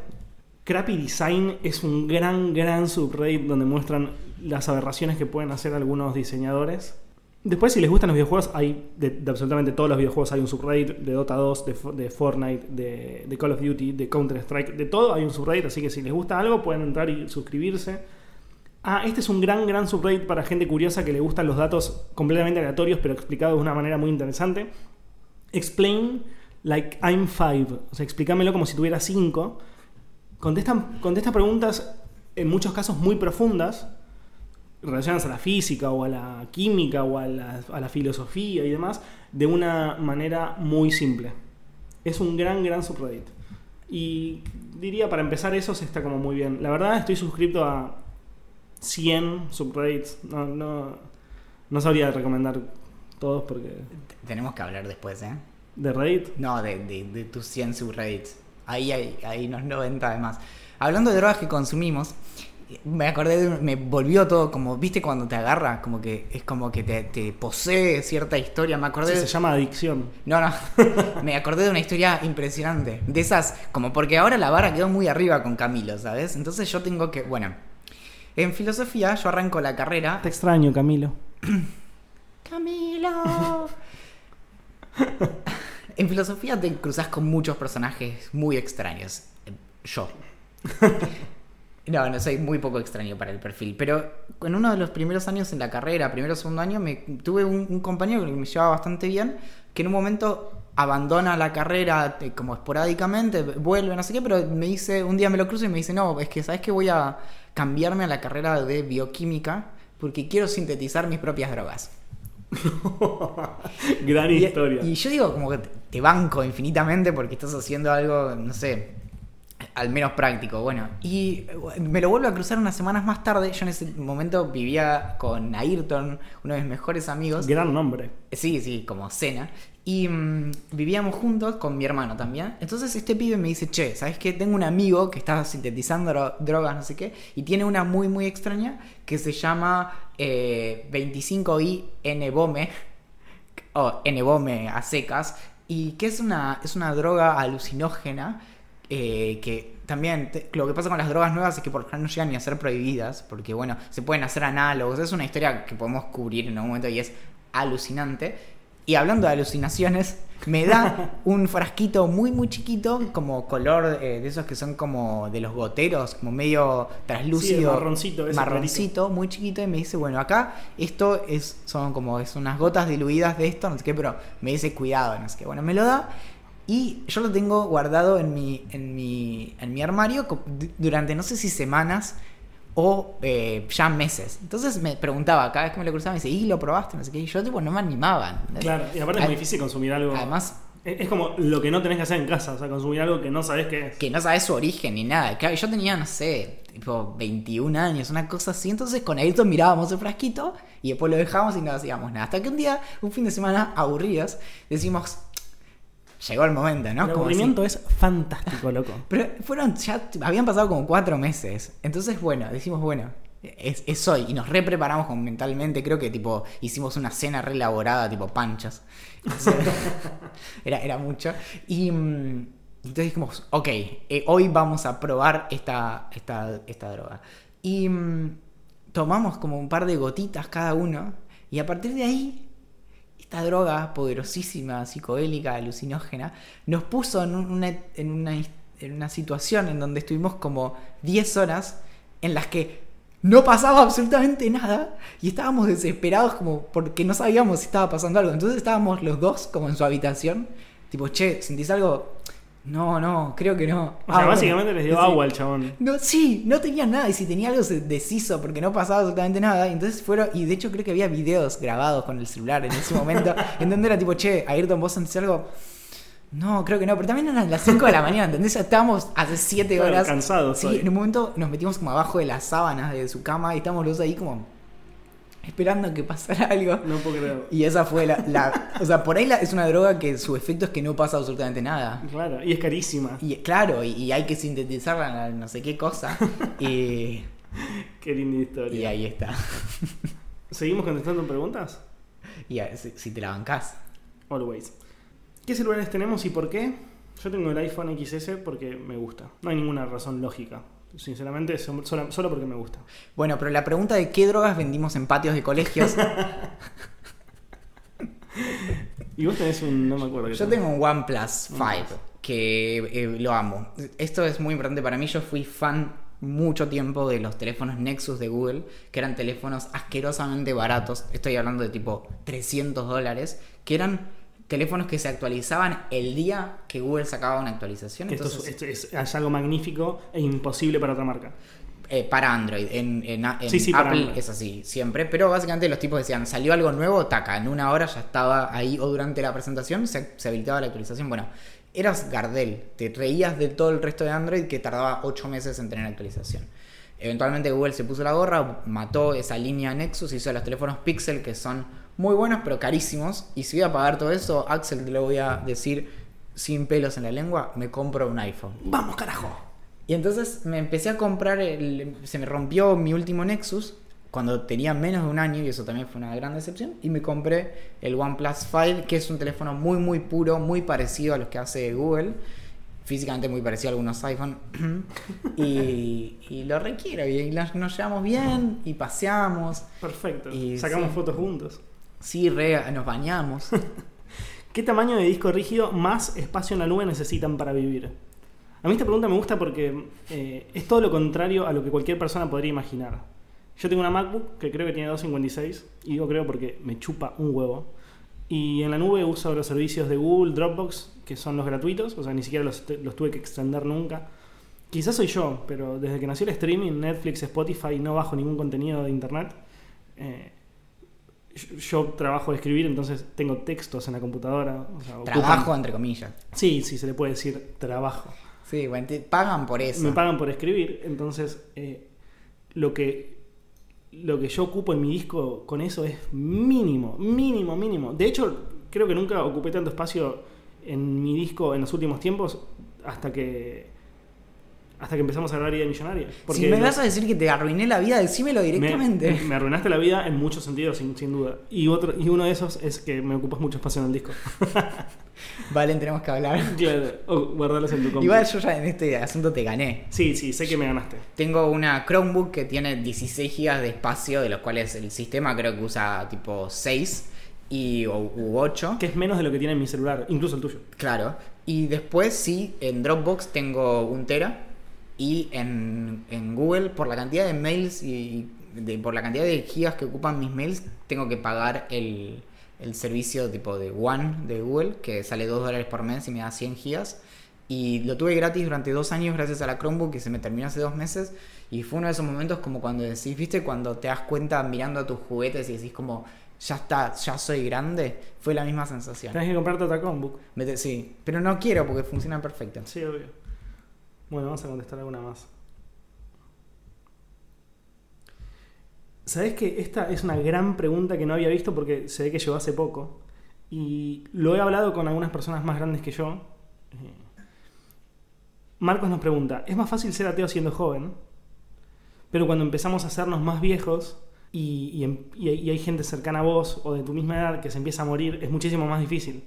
Crappy Design es un gran, gran subreddit donde muestran las aberraciones que pueden hacer algunos diseñadores. Después, si les gustan los videojuegos, hay de, absolutamente todos los videojuegos hay un subreddit de Dota 2, de, Fo- de Fortnite, de, Call of Duty, de Counter-Strike, de todo hay un subreddit, así que si les gusta algo pueden entrar y suscribirse. Ah, este es un gran, gran subreddit para gente curiosa que le gustan los datos completamente aleatorios, pero explicados de una manera muy interesante. Explain like I'm five. O sea, explícamelo como si tuviera cinco. Contestan, contesta preguntas en muchos casos muy profundas, relacionadas a la física o a la química o a la, a la filosofía y demás, de una manera muy simple. Es un gran, gran subreddit. Y diría, para empezar eso, se está como muy bien. La verdad, estoy suscrito a 100 subreddits. No, no, no sabría recomendar todos porque... Tenemos que hablar después, ¿eh? ¿De Reddit? No, de, de, de tus 100 subreddits. Ahí hay, unos 90 además. Hablando de drogas que consumimos, me acordé de, me volvió todo como, ¿viste cuando te agarra? Como que es como que te, te posee cierta historia. Me acordé Sí, de- se llama adicción. No, no. Me acordé de una historia impresionante. De esas, como porque ahora la vara quedó muy arriba con Camilo, ¿sabes? Entonces yo tengo que. Bueno. En filosofía yo arranco la carrera. Te extraño, Camilo. Camilo. en filosofía te cruzas con muchos personajes muy extraños. Yo. No, no soy muy poco extraño para el perfil. Pero en uno de los primeros años en la carrera, primero o segundo año, me, tuve un, un compañero que me llevaba bastante bien, que en un momento abandona la carrera eh, como esporádicamente, vuelve, no sé qué, pero me dice, un día me lo cruzo y me dice, no, es que sabes que voy a cambiarme a la carrera de bioquímica porque quiero sintetizar mis propias drogas. Gran Y- historia. Y, yo digo, como que te- banco infinitamente porque estás haciendo algo, no sé, al menos práctico. Bueno, y eh, me lo vuelvo a cruzar unas semanas más tarde. Yo en ese momento vivía con Ayrton, uno de mis mejores amigos. Gran nombre. Sí, sí, como cena. Y mm, vivíamos juntos con mi hermano también. Entonces este pibe me dice, che, ¿sabes qué? Tengo un amigo que está sintetizando dro- drogas, no sé qué, y tiene una muy, muy extraña que se llama eh, 25i N-Bome, o N-Bome a secas, y que es una, es una droga alucinógena eh, que también lo que pasa con las drogas nuevas es que por general no llegan ni a ser prohibidas, porque bueno, se pueden hacer análogos, es una historia que podemos cubrir en algún momento y es alucinante. Y hablando de alucinaciones, me da un frasquito muy muy chiquito, como color eh, de esos que son como de los goteros, como medio translúcido, Sí, marroncito, ese marroncito, muy chiquito, y me dice, bueno, acá esto es, son como es unas gotas diluidas de esto, no sé qué, pero me dice cuidado, no sé qué. Bueno, me lo da y yo lo tengo guardado en mi, en mi, en mi armario durante no sé si semanas o eh, ya meses. Entonces me preguntaba, cada vez que me lo cruzaba, me dice, ¿y lo probaste? No sé qué. Y yo tipo no me animaba. ¿entendés? Claro, y aparte es muy difícil consumir algo. Además, es, como lo que no tenés que hacer en casa, o sea, consumir algo que no sabés qué es. que no sabes su origen ni nada. Claro, yo tenía, no sé, tipo 21 años, una cosa así. Entonces con Ayrton mirábamos el frasquito y después lo dejábamos y no hacíamos nada. Hasta que un día, un fin de semana, aburridos, decimos, llegó el momento, ¿no? el aburrimiento es fantástico, loco. Pero fueron, ya habían pasado como cuatro meses. Entonces, bueno, decimos, bueno, es, es hoy. Y nos repreparamos como mentalmente. Creo que tipo hicimos una cena re elaborada, tipo panchas. Entonces, era, era mucho. Y mm, entonces dijimos, ok, eh, hoy vamos a probar esta, esta, esta droga. Y mm, tomamos como un par de gotitas cada uno. Y a partir de ahí esta droga poderosísima, psicodélica, alucinógena, nos puso en una, en una, en una situación en donde estuvimos como 10 horas en las que no pasaba absolutamente nada y estábamos desesperados como porque no sabíamos si estaba pasando algo. Entonces estábamos los dos como en su habitación, tipo, che, ¿sentís algo? No, no, creo que no. O sea, Ah, básicamente bueno. les dio Sí. agua al chabón. No, sí, no tenía nada. Y si tenía algo se deshizo porque no pasaba absolutamente nada. Y entonces fueron. Y de hecho creo que había videos grabados con el celular en ese momento. en donde era tipo, che, Ayrton, vos sentís algo. No, creo que no. Pero también eran las 5 de la mañana, ¿entendés? Estábamos hace 7 Claro, horas. cansados Sí, hoy. en un momento nos metimos como abajo de las sábanas de su cama y estábamos los ahí como. Esperando que pasara algo. No puedo creer. Y esa fue la, la- o sea, por ahí la- es una droga que su efecto es que no pasa absolutamente nada. Claro, y es carísima. Y claro, y, y hay que sintetizarla en no sé qué cosa. Y, Qué linda historia. y ahí está. ¿Seguimos contestando preguntas? Y a- si, si te la bancás. Always. ¿Qué celulares tenemos y por qué? Yo tengo el iPhone XS porque me gusta. No hay ninguna razón lógica. Sinceramente, so- solo, solo porque me gusta. Bueno, pero la pregunta de qué drogas vendimos en patios de colegios. Y vos tenés un. No me acuerdo. Yo tengo un OnePlus 5 que eh, lo amo. Esto es muy importante para mí. Yo fui fan mucho tiempo de los teléfonos Nexus de Google, que eran teléfonos asquerosamente baratos. Estoy hablando de tipo 300 dólares, que eran teléfonos que se actualizaban el día que Google sacaba una actualización. Que esto, es- Entonces, esto es, es algo magnífico e imposible para otra marca. eh, para Android. En, en- en Sí, sí, para Apple es así, siempre. Pero básicamente los tipos decían, salió algo nuevo, taca, en una hora ya estaba ahí o durante la presentación se, se habilitaba la actualización. Bueno, eras Gardel, te reías de todo el resto de Android que tardaba 8 meses en tener actualización. Eventualmente Google se puso la gorra, mató esa línea Nexus, hizo los teléfonos Pixel que son muy buenos pero carísimos. Y si voy a pagar todo eso, Axel te lo voy a decir sin pelos en la lengua, me compro un iPhone. ¡Vamos, carajo! Y entonces me empecé a comprar, el, se me rompió mi último Nexus cuando tenía menos de un año y eso también fue una gran decepción. Y me compré el OnePlus 5, que es un teléfono muy muy puro, muy parecido a los que hace Google. Físicamente muy parecido a algunos iPhone. y, y lo requiero. Y nos, nos llevamos bien y paseamos. Perfecto. Y Sacamos sí. fotos juntos. Sí, re, nos bañamos. ¿Qué tamaño de disco rígido más espacio en la nube necesitan para vivir? A mí esta pregunta me gusta porque eh, es todo lo contrario a lo que cualquier persona podría imaginar. Yo tengo una MacBook que creo que tiene 256 y digo creo porque me chupa un huevo. Y en la nube uso los servicios de Google, Dropbox, que son los gratuitos, o sea, ni siquiera los, los tuve que extender nunca. Quizás soy yo, pero desde que nació el streaming, Netflix, Spotify, no bajo ningún contenido de internet. Eh, yo- trabajo de escribir, entonces tengo textos en la computadora. o sea, ocupan- Trabajo entre comillas. Sí, sí, se le puede decir trabajo. Sí, bueno, te pagan por eso. Me pagan por escribir, entonces eh, lo que lo que yo ocupo en mi disco con eso es mínimo, mínimo, mínimo. De hecho, creo que nunca ocupé tanto espacio en mi disco en los últimos tiempos hasta que hasta que empezamos a grabar Idea Millonaria. si me vas a decir que te arruiné la vida, decímelo directamente. me, me arruinaste la vida en muchos sentidos, sin, sin duda. Y otro y uno de esos es que me ocupas mucho espacio en el disco. Valen, tenemos que hablar. claro, o guardarlos en tu compu. Igual yo ya en este asunto te gané. Sí, sí, sé que me ganaste. Tengo una Chromebook que tiene 16 GB de espacio, de los cuales el sistema creo que usa tipo 6 y, o, u 8. Que es menos de lo que tiene en mi celular, incluso el tuyo. Claro. Y después sí, en Dropbox tengo un tera. Y en, en Google, por la cantidad de mails y de- por la cantidad de gigas que ocupan mis mails, tengo que pagar el, el servicio tipo de One de Google, que sale 2 dólares por mes y me da 100 gigas. Y lo tuve gratis durante dos años gracias a la Chromebook que se me terminó hace dos meses. Y fue uno de esos momentos como cuando decís, ¿viste? Cuando te das cuenta mirando a tus juguetes y decís como, ya está, ya soy grande. Fue la misma sensación. Tenés que comprarte otra Chromebook. Sí, pero no quiero porque funciona perfecto. Sí, obvio. Bueno, vamos a contestar alguna más. ¿Sabés que esta es una gran pregunta que no había visto porque se ve que llegó hace poco? Y lo he hablado con algunas personas más grandes que yo. Eh, Marcos nos pregunta, ¿es más fácil ser ateo siendo joven? Pero cuando empezamos a hacernos más viejos em- y hay gente cercana a vos o de tu misma edad que se empieza a morir, es muchísimo más difícil.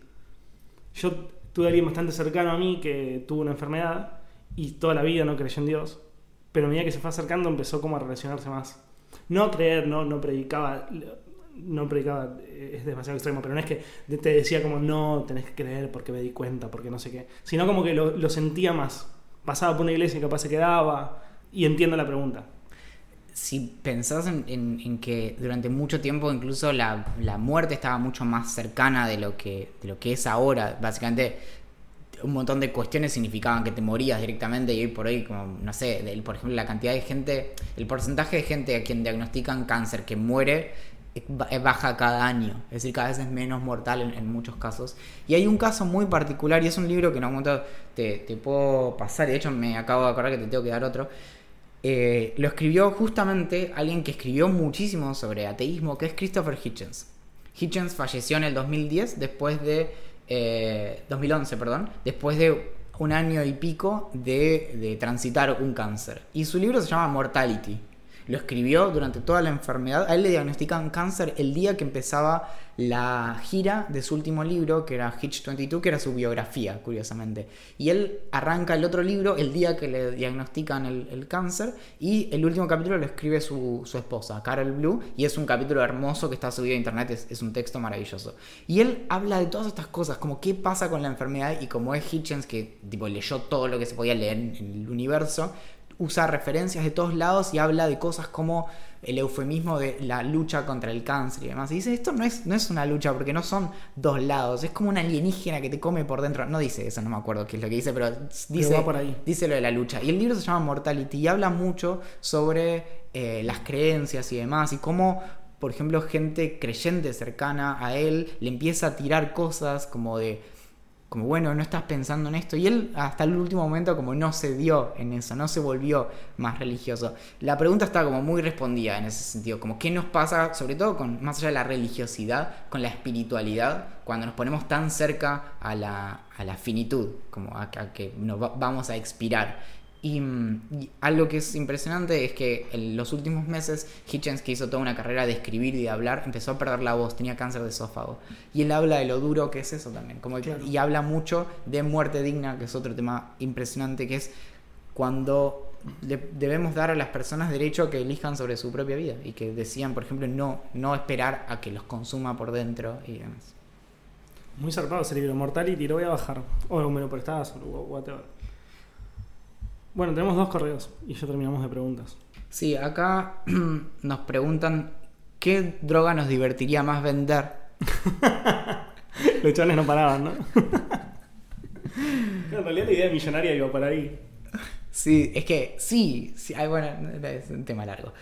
Yo tuve a alguien bastante cercano a mí que tuvo una enfermedad y toda la vida no creyó en Dios, pero a medida que se fue acercando empezó como a relacionarse más. No a creer, no, no predicaba, no predicaba, eh, es demasiado extremo, pero no es que te decía como no, tenés que creer porque me di cuenta, porque no sé qué, sino como que lo, lo sentía más. Pasaba por una iglesia y capaz se quedaba y entiendo la pregunta. Si pensás en, en- en que durante mucho tiempo incluso la, la muerte estaba mucho más cercana de lo, que, de lo que es ahora, básicamente un montón de cuestiones significaban que te morías directamente y hoy por hoy, como, no sé, por ejemplo, la cantidad de gente, el porcentaje de gente a quien diagnostican cáncer que muere baja cada año, es decir, cada vez es menos mortal en, muchos casos. Y hay un caso muy particular y es un libro que en algún momento te, puedo pasar, de hecho me acabo de acordar que te tengo que dar otro, eh, lo escribió justamente alguien que escribió muchísimo sobre ateísmo, que es Christopher Hitchens. Hitchens falleció en el 2010, después de... 2011, perdón, después de un año y pico de, de transitar un cáncer. Y su libro se llama Mortality, lo escribió durante toda la enfermedad. A él le diagnostican cáncer el día que empezaba la gira de su último libro, que era Hitch 22, que era su biografía, curiosamente. Y él arranca el otro libro el día que le diagnostican el, cáncer y el último capítulo lo escribe su, esposa, Carol Blue, y es un capítulo hermoso que está subido a internet, es, un texto maravilloso. Y él habla de todas estas cosas, como qué pasa con la enfermedad y como es Hitchens, que tipo, leyó todo lo que se podía leer en el universo, usa referencias de todos lados y habla de cosas como el eufemismo de la lucha contra el cáncer y demás. Y dice, esto no es, no es una lucha porque no son dos lados, es como una alienígena que te come por dentro. No dice eso, no me acuerdo qué es lo que dice, pero dice, por ahí. dice lo de la lucha. Y el libro se llama Mortality y habla mucho sobre eh, las creencias y demás y cómo por ejemplo, gente creyente cercana a él le empieza a tirar cosas como de como bueno, no estás pensando en esto. Y él hasta el último momento como no se dio en eso, no se volvió más religioso. La pregunta está como muy respondida en ese sentido, como qué nos pasa, sobre todo con más allá de la religiosidad, con la espiritualidad, cuando nos ponemos tan cerca a la, a la finitud, como a, que nos vamos a expirar. Mm, y, algo que es impresionante es que en los últimos meses Hitchens, que hizo toda una carrera de escribir y de hablar, empezó a perder la voz, tenía cáncer de esófago. Y él habla de lo duro que es eso también. Como Y habla mucho de muerte digna, que es otro tema impresionante, que es cuando debemos dar a las personas derecho a que elijan sobre su propia vida y que decían, por ejemplo, no, no esperar a que los consuma por dentro y demás. Muy zarpado ese libro, Mortality, lo voy a bajar. O me lo prestabas o whatever. Bueno, tenemos dos correos y ya terminamos de preguntas. Sí, acá nos preguntan qué droga nos divertiría más vender. Los chavales no paraban, ¿no? en realidad la idea millonaria iba para ahí. Sí, es que sí, sí bueno, es un tema largo.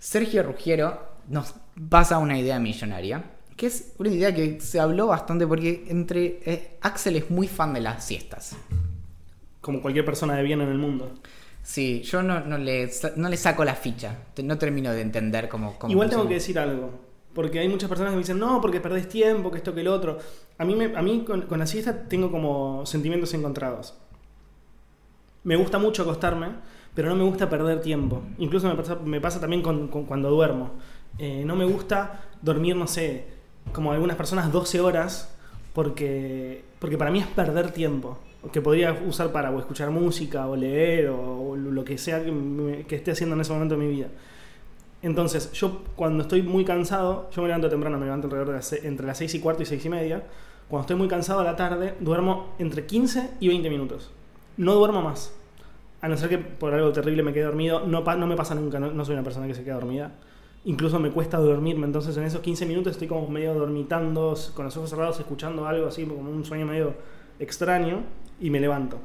Sergio Ruggiero nos pasa una idea millonaria, que es una idea que se habló bastante porque entre eh, Axel es muy fan de las siestas como cualquier persona de bien en el mundo. Sí, yo no, no, le, no le saco la ficha, no termino de entender cómo... Igual tengo que decir algo, porque hay muchas personas que me dicen, no, porque perdés tiempo, que esto, que el otro. A mí, me, a mí con, la siesta tengo como sentimientos encontrados. Me gusta mucho acostarme, pero no me gusta perder tiempo. Incluso me pasa, me pasa también con, cuando duermo. Eh, no me gusta dormir, no sé, como algunas personas 12 horas, porque, porque para mí es perder tiempo que podría usar para o escuchar música o leer o, lo que sea que, esté haciendo en ese momento de mi vida. Entonces, yo cuando estoy muy cansado, yo me levanto temprano, me levanto alrededor de entre las 6 y cuarto y 6 y media. Cuando estoy muy cansado a la tarde, duermo entre 15 y 20 minutos. No duermo más. A no ser que por algo terrible me quede dormido, no, no me pasa nunca, no, soy una persona que se queda dormida. Incluso me cuesta dormirme, entonces en esos 15 minutos estoy como medio dormitando, con los ojos cerrados, escuchando algo así, como un sueño medio extraño y me levanto.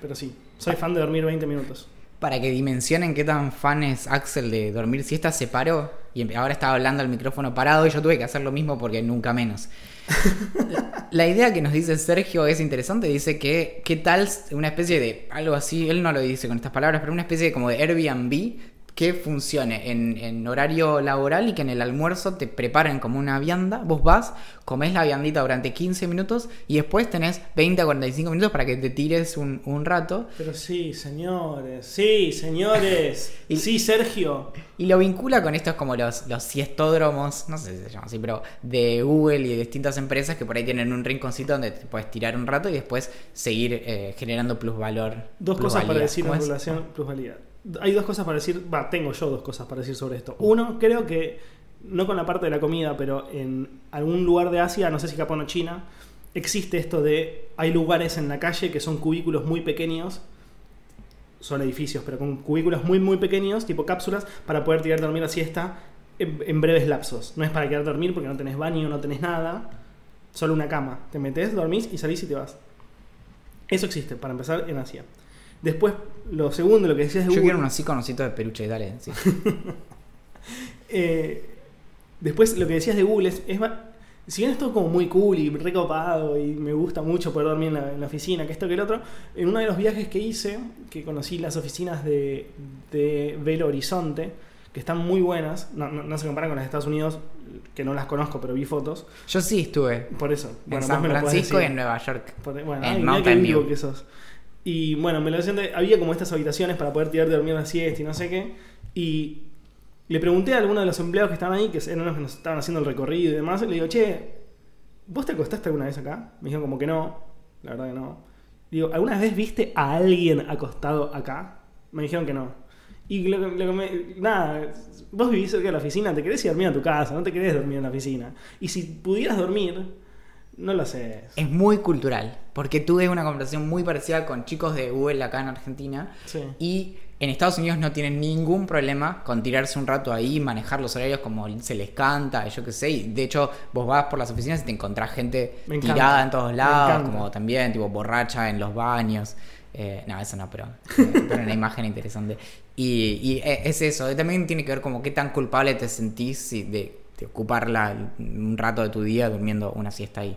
Pero sí, soy fan de dormir 20 minutos. Para que dimensionen qué tan fan es Axel de dormir siesta, se paró y ahora estaba hablando al micrófono parado y yo tuve que hacer lo mismo porque nunca menos. la idea que nos dice Sergio es interesante, dice que qué tal una especie de algo así, él no lo dice con estas palabras, pero una especie de como de Airbnb que funcione en, horario laboral y que en el almuerzo te preparen como una vianda. Vos vas, comes la viandita durante 15 minutos y después tenés 20 a 45 minutos para que te tires un, rato. Pero sí, señores, sí, señores. y, sí, Sergio. Y lo vincula con estos como los, los siestódromos, no sé si se llama así, pero de Google y de distintas empresas que por ahí tienen un rinconcito donde te puedes tirar un rato y después seguir eh, generando plusvalor. Dos cosas para decir en relación plusvalía hay dos cosas para decir, va, tengo yo dos cosas para decir sobre esto. Uno, creo que, no con la parte de la comida, pero en algún lugar de Asia, no sé si Japón o China, existe esto de, hay lugares en la calle que son cubículos muy pequeños, son edificios, pero con cubículos muy, muy pequeños, tipo cápsulas, para poder tirar a dormir la siesta en, breves lapsos. No es para quedar a dormir porque no tenés baño, no tenés nada, solo una cama. Te metes, dormís y salís y te vas. Eso existe, para empezar, en Asia. Después, lo segundo, lo que decías de Google. Yo quiero unos así de peluche, dale. Eh, después, lo que decías de Google es, si bien es todo como muy cool y recopado y me gusta mucho poder dormir en la, en la oficina, que esto que el otro, en uno de los viajes que hice, que conocí las oficinas de, de Belo Horizonte, que están muy buenas, no, no- no se comparan con las de Estados Unidos, que no las conozco, pero vi fotos, Yo sí estuve por eso. en Bueno, San lo podés Francisco y en Nueva York. Por- bueno, en ay, Mountain View. que sos. Y bueno, me lo decían de- había como estas habitaciones para poder tirarte a dormir la siesta y no sé qué. Y le pregunté a alguno de los empleados que estaban ahí, que eran los que nos estaban haciendo el recorrido y demás, y le digo, che, ¿vos te acostaste alguna vez acá? Me dijeron como que no, la verdad que no. Digo, ¿alguna vez viste a alguien acostado acá? Me dijeron que no. Y lo, lo nada, vos vivís cerca de la oficina, te querés ir a dormir a tu casa, no te querés dormir en la oficina. Y si pudieras dormir, no lo haces. Es muy cultural, porque tuve una conversación muy parecida con chicos de Google acá en Argentina. Sí. Y en Estados Unidos no tienen ningún problema con tirarse un rato ahí, manejar los horarios como se les canta, yo qué sé. Y de hecho, vos vas por las oficinas y te encontrás gente tirada en todos lados, como también, tipo borracha en los baños. Eh, no, eso no, pero, eh, pero una imagen interesante. Y, y, eh, es eso, también tiene que ver como qué tan culpable te sentís de, de ocupar la- un rato de tu día durmiendo una siesta ahí.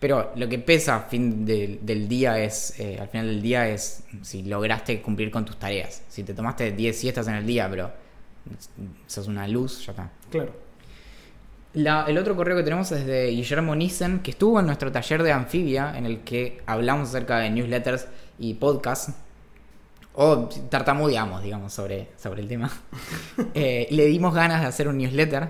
Pero lo que pesa fin del, del día es, eh, al final del día es si lograste cumplir con tus tareas. Si te tomaste 10 siestas en el día, pero sos una luz, ya está. Claro. La- el otro correo que tenemos es de Guillermo Nissen, que estuvo en nuestro taller de anfibia, en el que hablamos acerca de newsletters y podcasts. O tartamudeamos, digamos, sobre, sobre el tema. Eh, le dimos ganas de hacer un newsletter.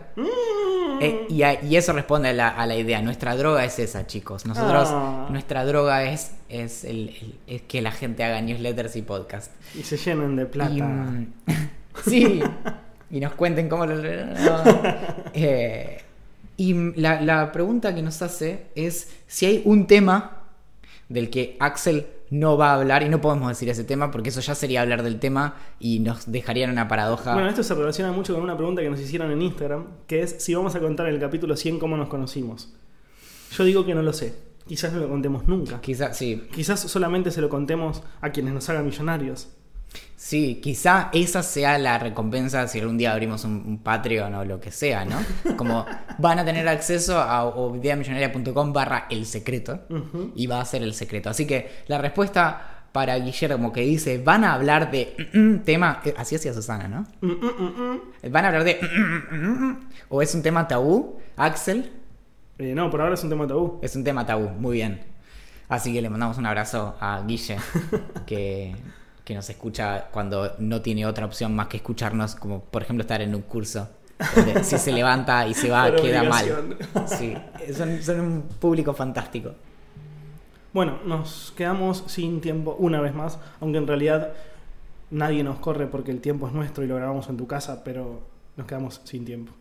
Eh, y, a- y eso responde a la, a la idea. Nuestra droga es esa, chicos. Nosotros, Ah. nuestra droga es, es, el- el- es que la gente haga newsletters y podcasts. Y se llenan de plata. Y, mm, sí, y nos cuenten cómo lo. Eh, y mm, la, la pregunta que nos hace es si hay un tema del que Axel no va a hablar, y no podemos decir ese tema porque eso ya sería hablar del tema y nos dejaría en una paradoja. Bueno, esto se relaciona mucho con una pregunta que nos hicieron en Instagram, que es si vamos a contar en el capítulo 100 cómo nos conocimos. Yo digo que no lo sé. Quizás no lo contemos nunca. Quizá, sí, Quizás solamente se lo contemos a quienes nos hagan millonarios. Sí, quizá esa sea la recompensa si algún día abrimos un, un Patreon o lo que sea, ¿no? Como van a tener acceso a ideamillonaria.com barra el secreto. Y va a ser el secreto. Así que la respuesta para Guillermo que dice, van a hablar de mm, mm, tema, eh, así hacía Susana, ¿no? Mm. Van a hablar de o es un tema tabú, Axel, Eh, no, por ahora es un tema tabú. es un tema tabú, muy bien. Así que le mandamos un abrazo a Guille, que, que nos escucha cuando no tiene otra opción más que escucharnos, como por ejemplo estar en un curso. donde si se levanta y se va, Por queda mal. Sí, son, son un público fantástico. Bueno, nos quedamos sin tiempo una vez más, aunque en realidad nadie nos corre porque el tiempo es nuestro y lo grabamos en tu casa, pero nos quedamos sin tiempo.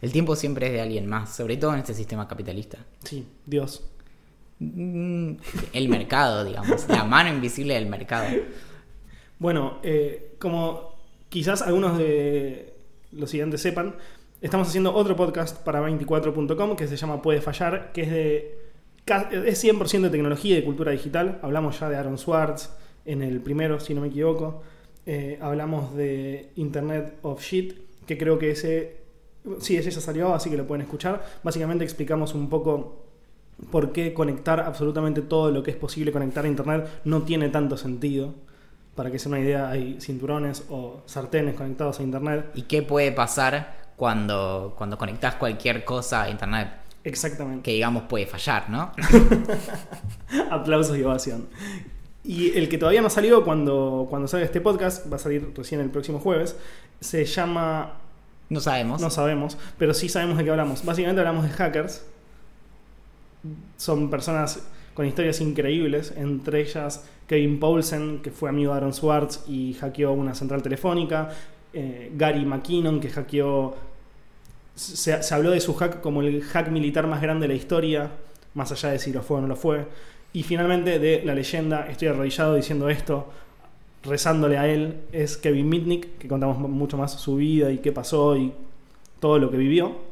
El tiempo siempre es de alguien más, sobre todo en este sistema capitalista. Sí, Dios. Mm, El mercado, digamos, la mano invisible del mercado. Bueno, eh, como quizás algunos de los siguientes sepan, estamos haciendo otro podcast para 24.com que se llama Puede Fallar, que es de es 100% de tecnología y de cultura digital. Hablamos ya de Aaron Swartz en el primero, si no me equivoco. Eh, hablamos de Internet of Shit, que creo que ese sí, ese ya salió, así que lo pueden escuchar. Básicamente explicamos un poco por qué conectar absolutamente todo lo que es posible conectar a Internet no tiene tanto sentido. Para que se den una idea, hay cinturones o sartenes conectados a Internet. ¿Y qué puede pasar cuando, cuando conectas cualquier cosa a internet? Exactamente. Que digamos puede fallar, ¿no? Aplausos y ovación. Y el que todavía no salió cuando, cuando salga este podcast, va a salir recién el próximo jueves, se llama No sabemos. No sabemos, pero sí sabemos de qué hablamos. Básicamente hablamos de hackers. Son personas con historias increíbles, entre ellas Kevin Paulsen, que fue amigo de Aaron Swartz y hackeó una central telefónica, eh, Gary McKinnon, que hackeó... Se, se habló de su hack como el hack militar más grande de la historia, más allá de si lo fue o no lo fue. Y finalmente de la leyenda, estoy arrodillado diciendo esto, rezándole a él, es Kevin Mitnick, que contamos mucho más su vida y qué pasó y todo lo que vivió.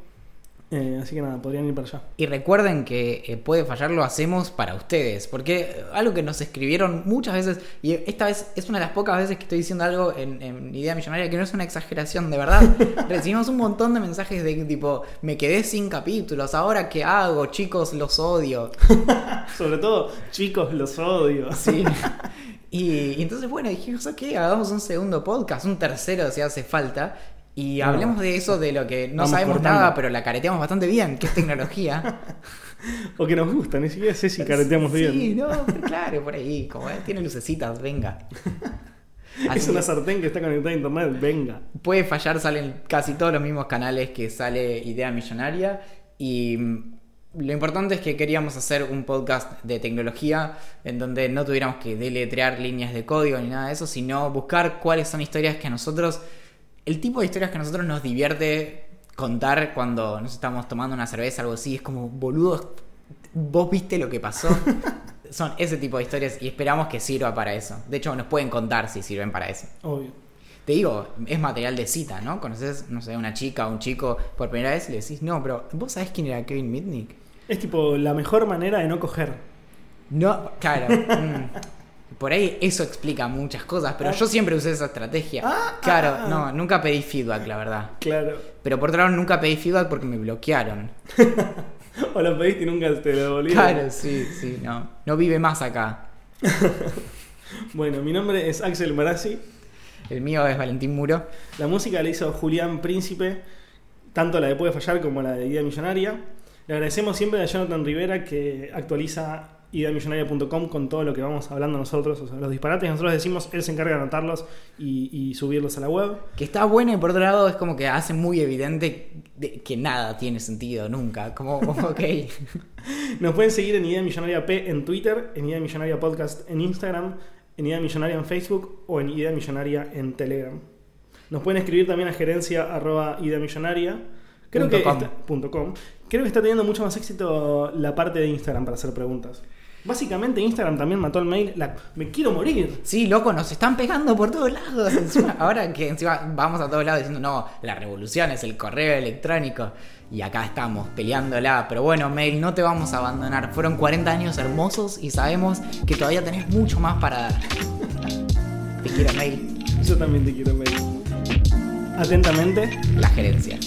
Eh, así que nada, podrían ir para allá. Y recuerden que eh, puede fallar, lo hacemos para ustedes. Porque eh, algo que nos escribieron muchas veces, y esta vez es una de las pocas veces que estoy diciendo algo en, en Idea Millonaria, que no es una exageración, de verdad. Recibimos un montón de mensajes de tipo, me quedé sin capítulos, ahora qué hago, chicos, los odio. Sobre todo, chicos, los odio. Sí. Y, y entonces, bueno, dijimos, ok, hagamos un segundo podcast, un tercero si hace falta. Y No. hablemos de eso, de lo que no sabemos cortando. nada, pero la careteamos bastante bien, que es tecnología. O que nos gusta, ni siquiera sé si careteamos bien. Sí, no, claro, por ahí, como eh, tiene lucecitas, venga. Así Es una sartén que está conectada a internet, venga. puede fallar, salen casi todos los mismos canales que sale Idea Millonaria. Y mm, lo importante es que queríamos hacer un podcast de tecnología en donde no tuviéramos que deletrear líneas de código ni nada de eso, sino buscar cuáles son historias que a nosotros, el tipo de historias que a nosotros nos divierte contar cuando nos estamos tomando una cerveza, algo así, es como, boludo, vos viste lo que pasó. Son ese tipo de historias y esperamos que sirva para eso. De hecho, nos pueden contar si sirven para eso. Obvio. Te digo, es material de cita, ¿no? Conoces, no sé, una chica o un chico por primera vez y le decís, no, pero ¿vos sabés quién era Kevin Mitnick? Es tipo la mejor manera de no coger. No, claro. mm. Por ahí eso explica muchas cosas, pero yo siempre usé esa estrategia. Ah, claro, ah, ah. no, nunca pedí feedback, la verdad. Claro. Pero por otro lado, nunca pedí feedback porque me bloquearon. O lo pediste y nunca te lo devolvieron. Claro, sí, sí, no. No vive más acá. Bueno, mi nombre es Axel Marazzi. El mío es Valentín Muro. La música la hizo Julián Príncipe, tanto la de Puede Fallar como la de Idea Millonaria. Le agradecemos siempre a Jonathan Rivera que actualiza ideamillonaria.com con todo lo que vamos hablando nosotros, o sea, los disparates nosotros decimos, él se encarga de anotarlos y, y subirlos a la web. Que está bueno y por otro lado es como que hace muy evidente de- que nada tiene sentido nunca. Como, ok. Nos pueden seguir en Idea Millonaria P en Twitter, en Idea Millonaria Podcast en Instagram, en Idea Millonaria en Facebook o en Idea Millonaria en Telegram. Nos pueden escribir también a gerencia arroba Idea Millonaria. Creo Punto que, com. está, punto com. Creo que está teniendo mucho más éxito la parte de Instagram para hacer preguntas. Básicamente Instagram también mató el mail. La- me quiero morir. Sí, loco, nos están pegando por todos lados. Encima, ahora que encima vamos a todos lados diciendo, no, la revolución es el correo electrónico. Y acá estamos peleándola. Pero bueno, Mail, no te vamos a abandonar. Fueron 40 años hermosos y sabemos que todavía tenés mucho más para dar. Te quiero, Mail. Yo también te quiero mail. Atentamente. La gerencia.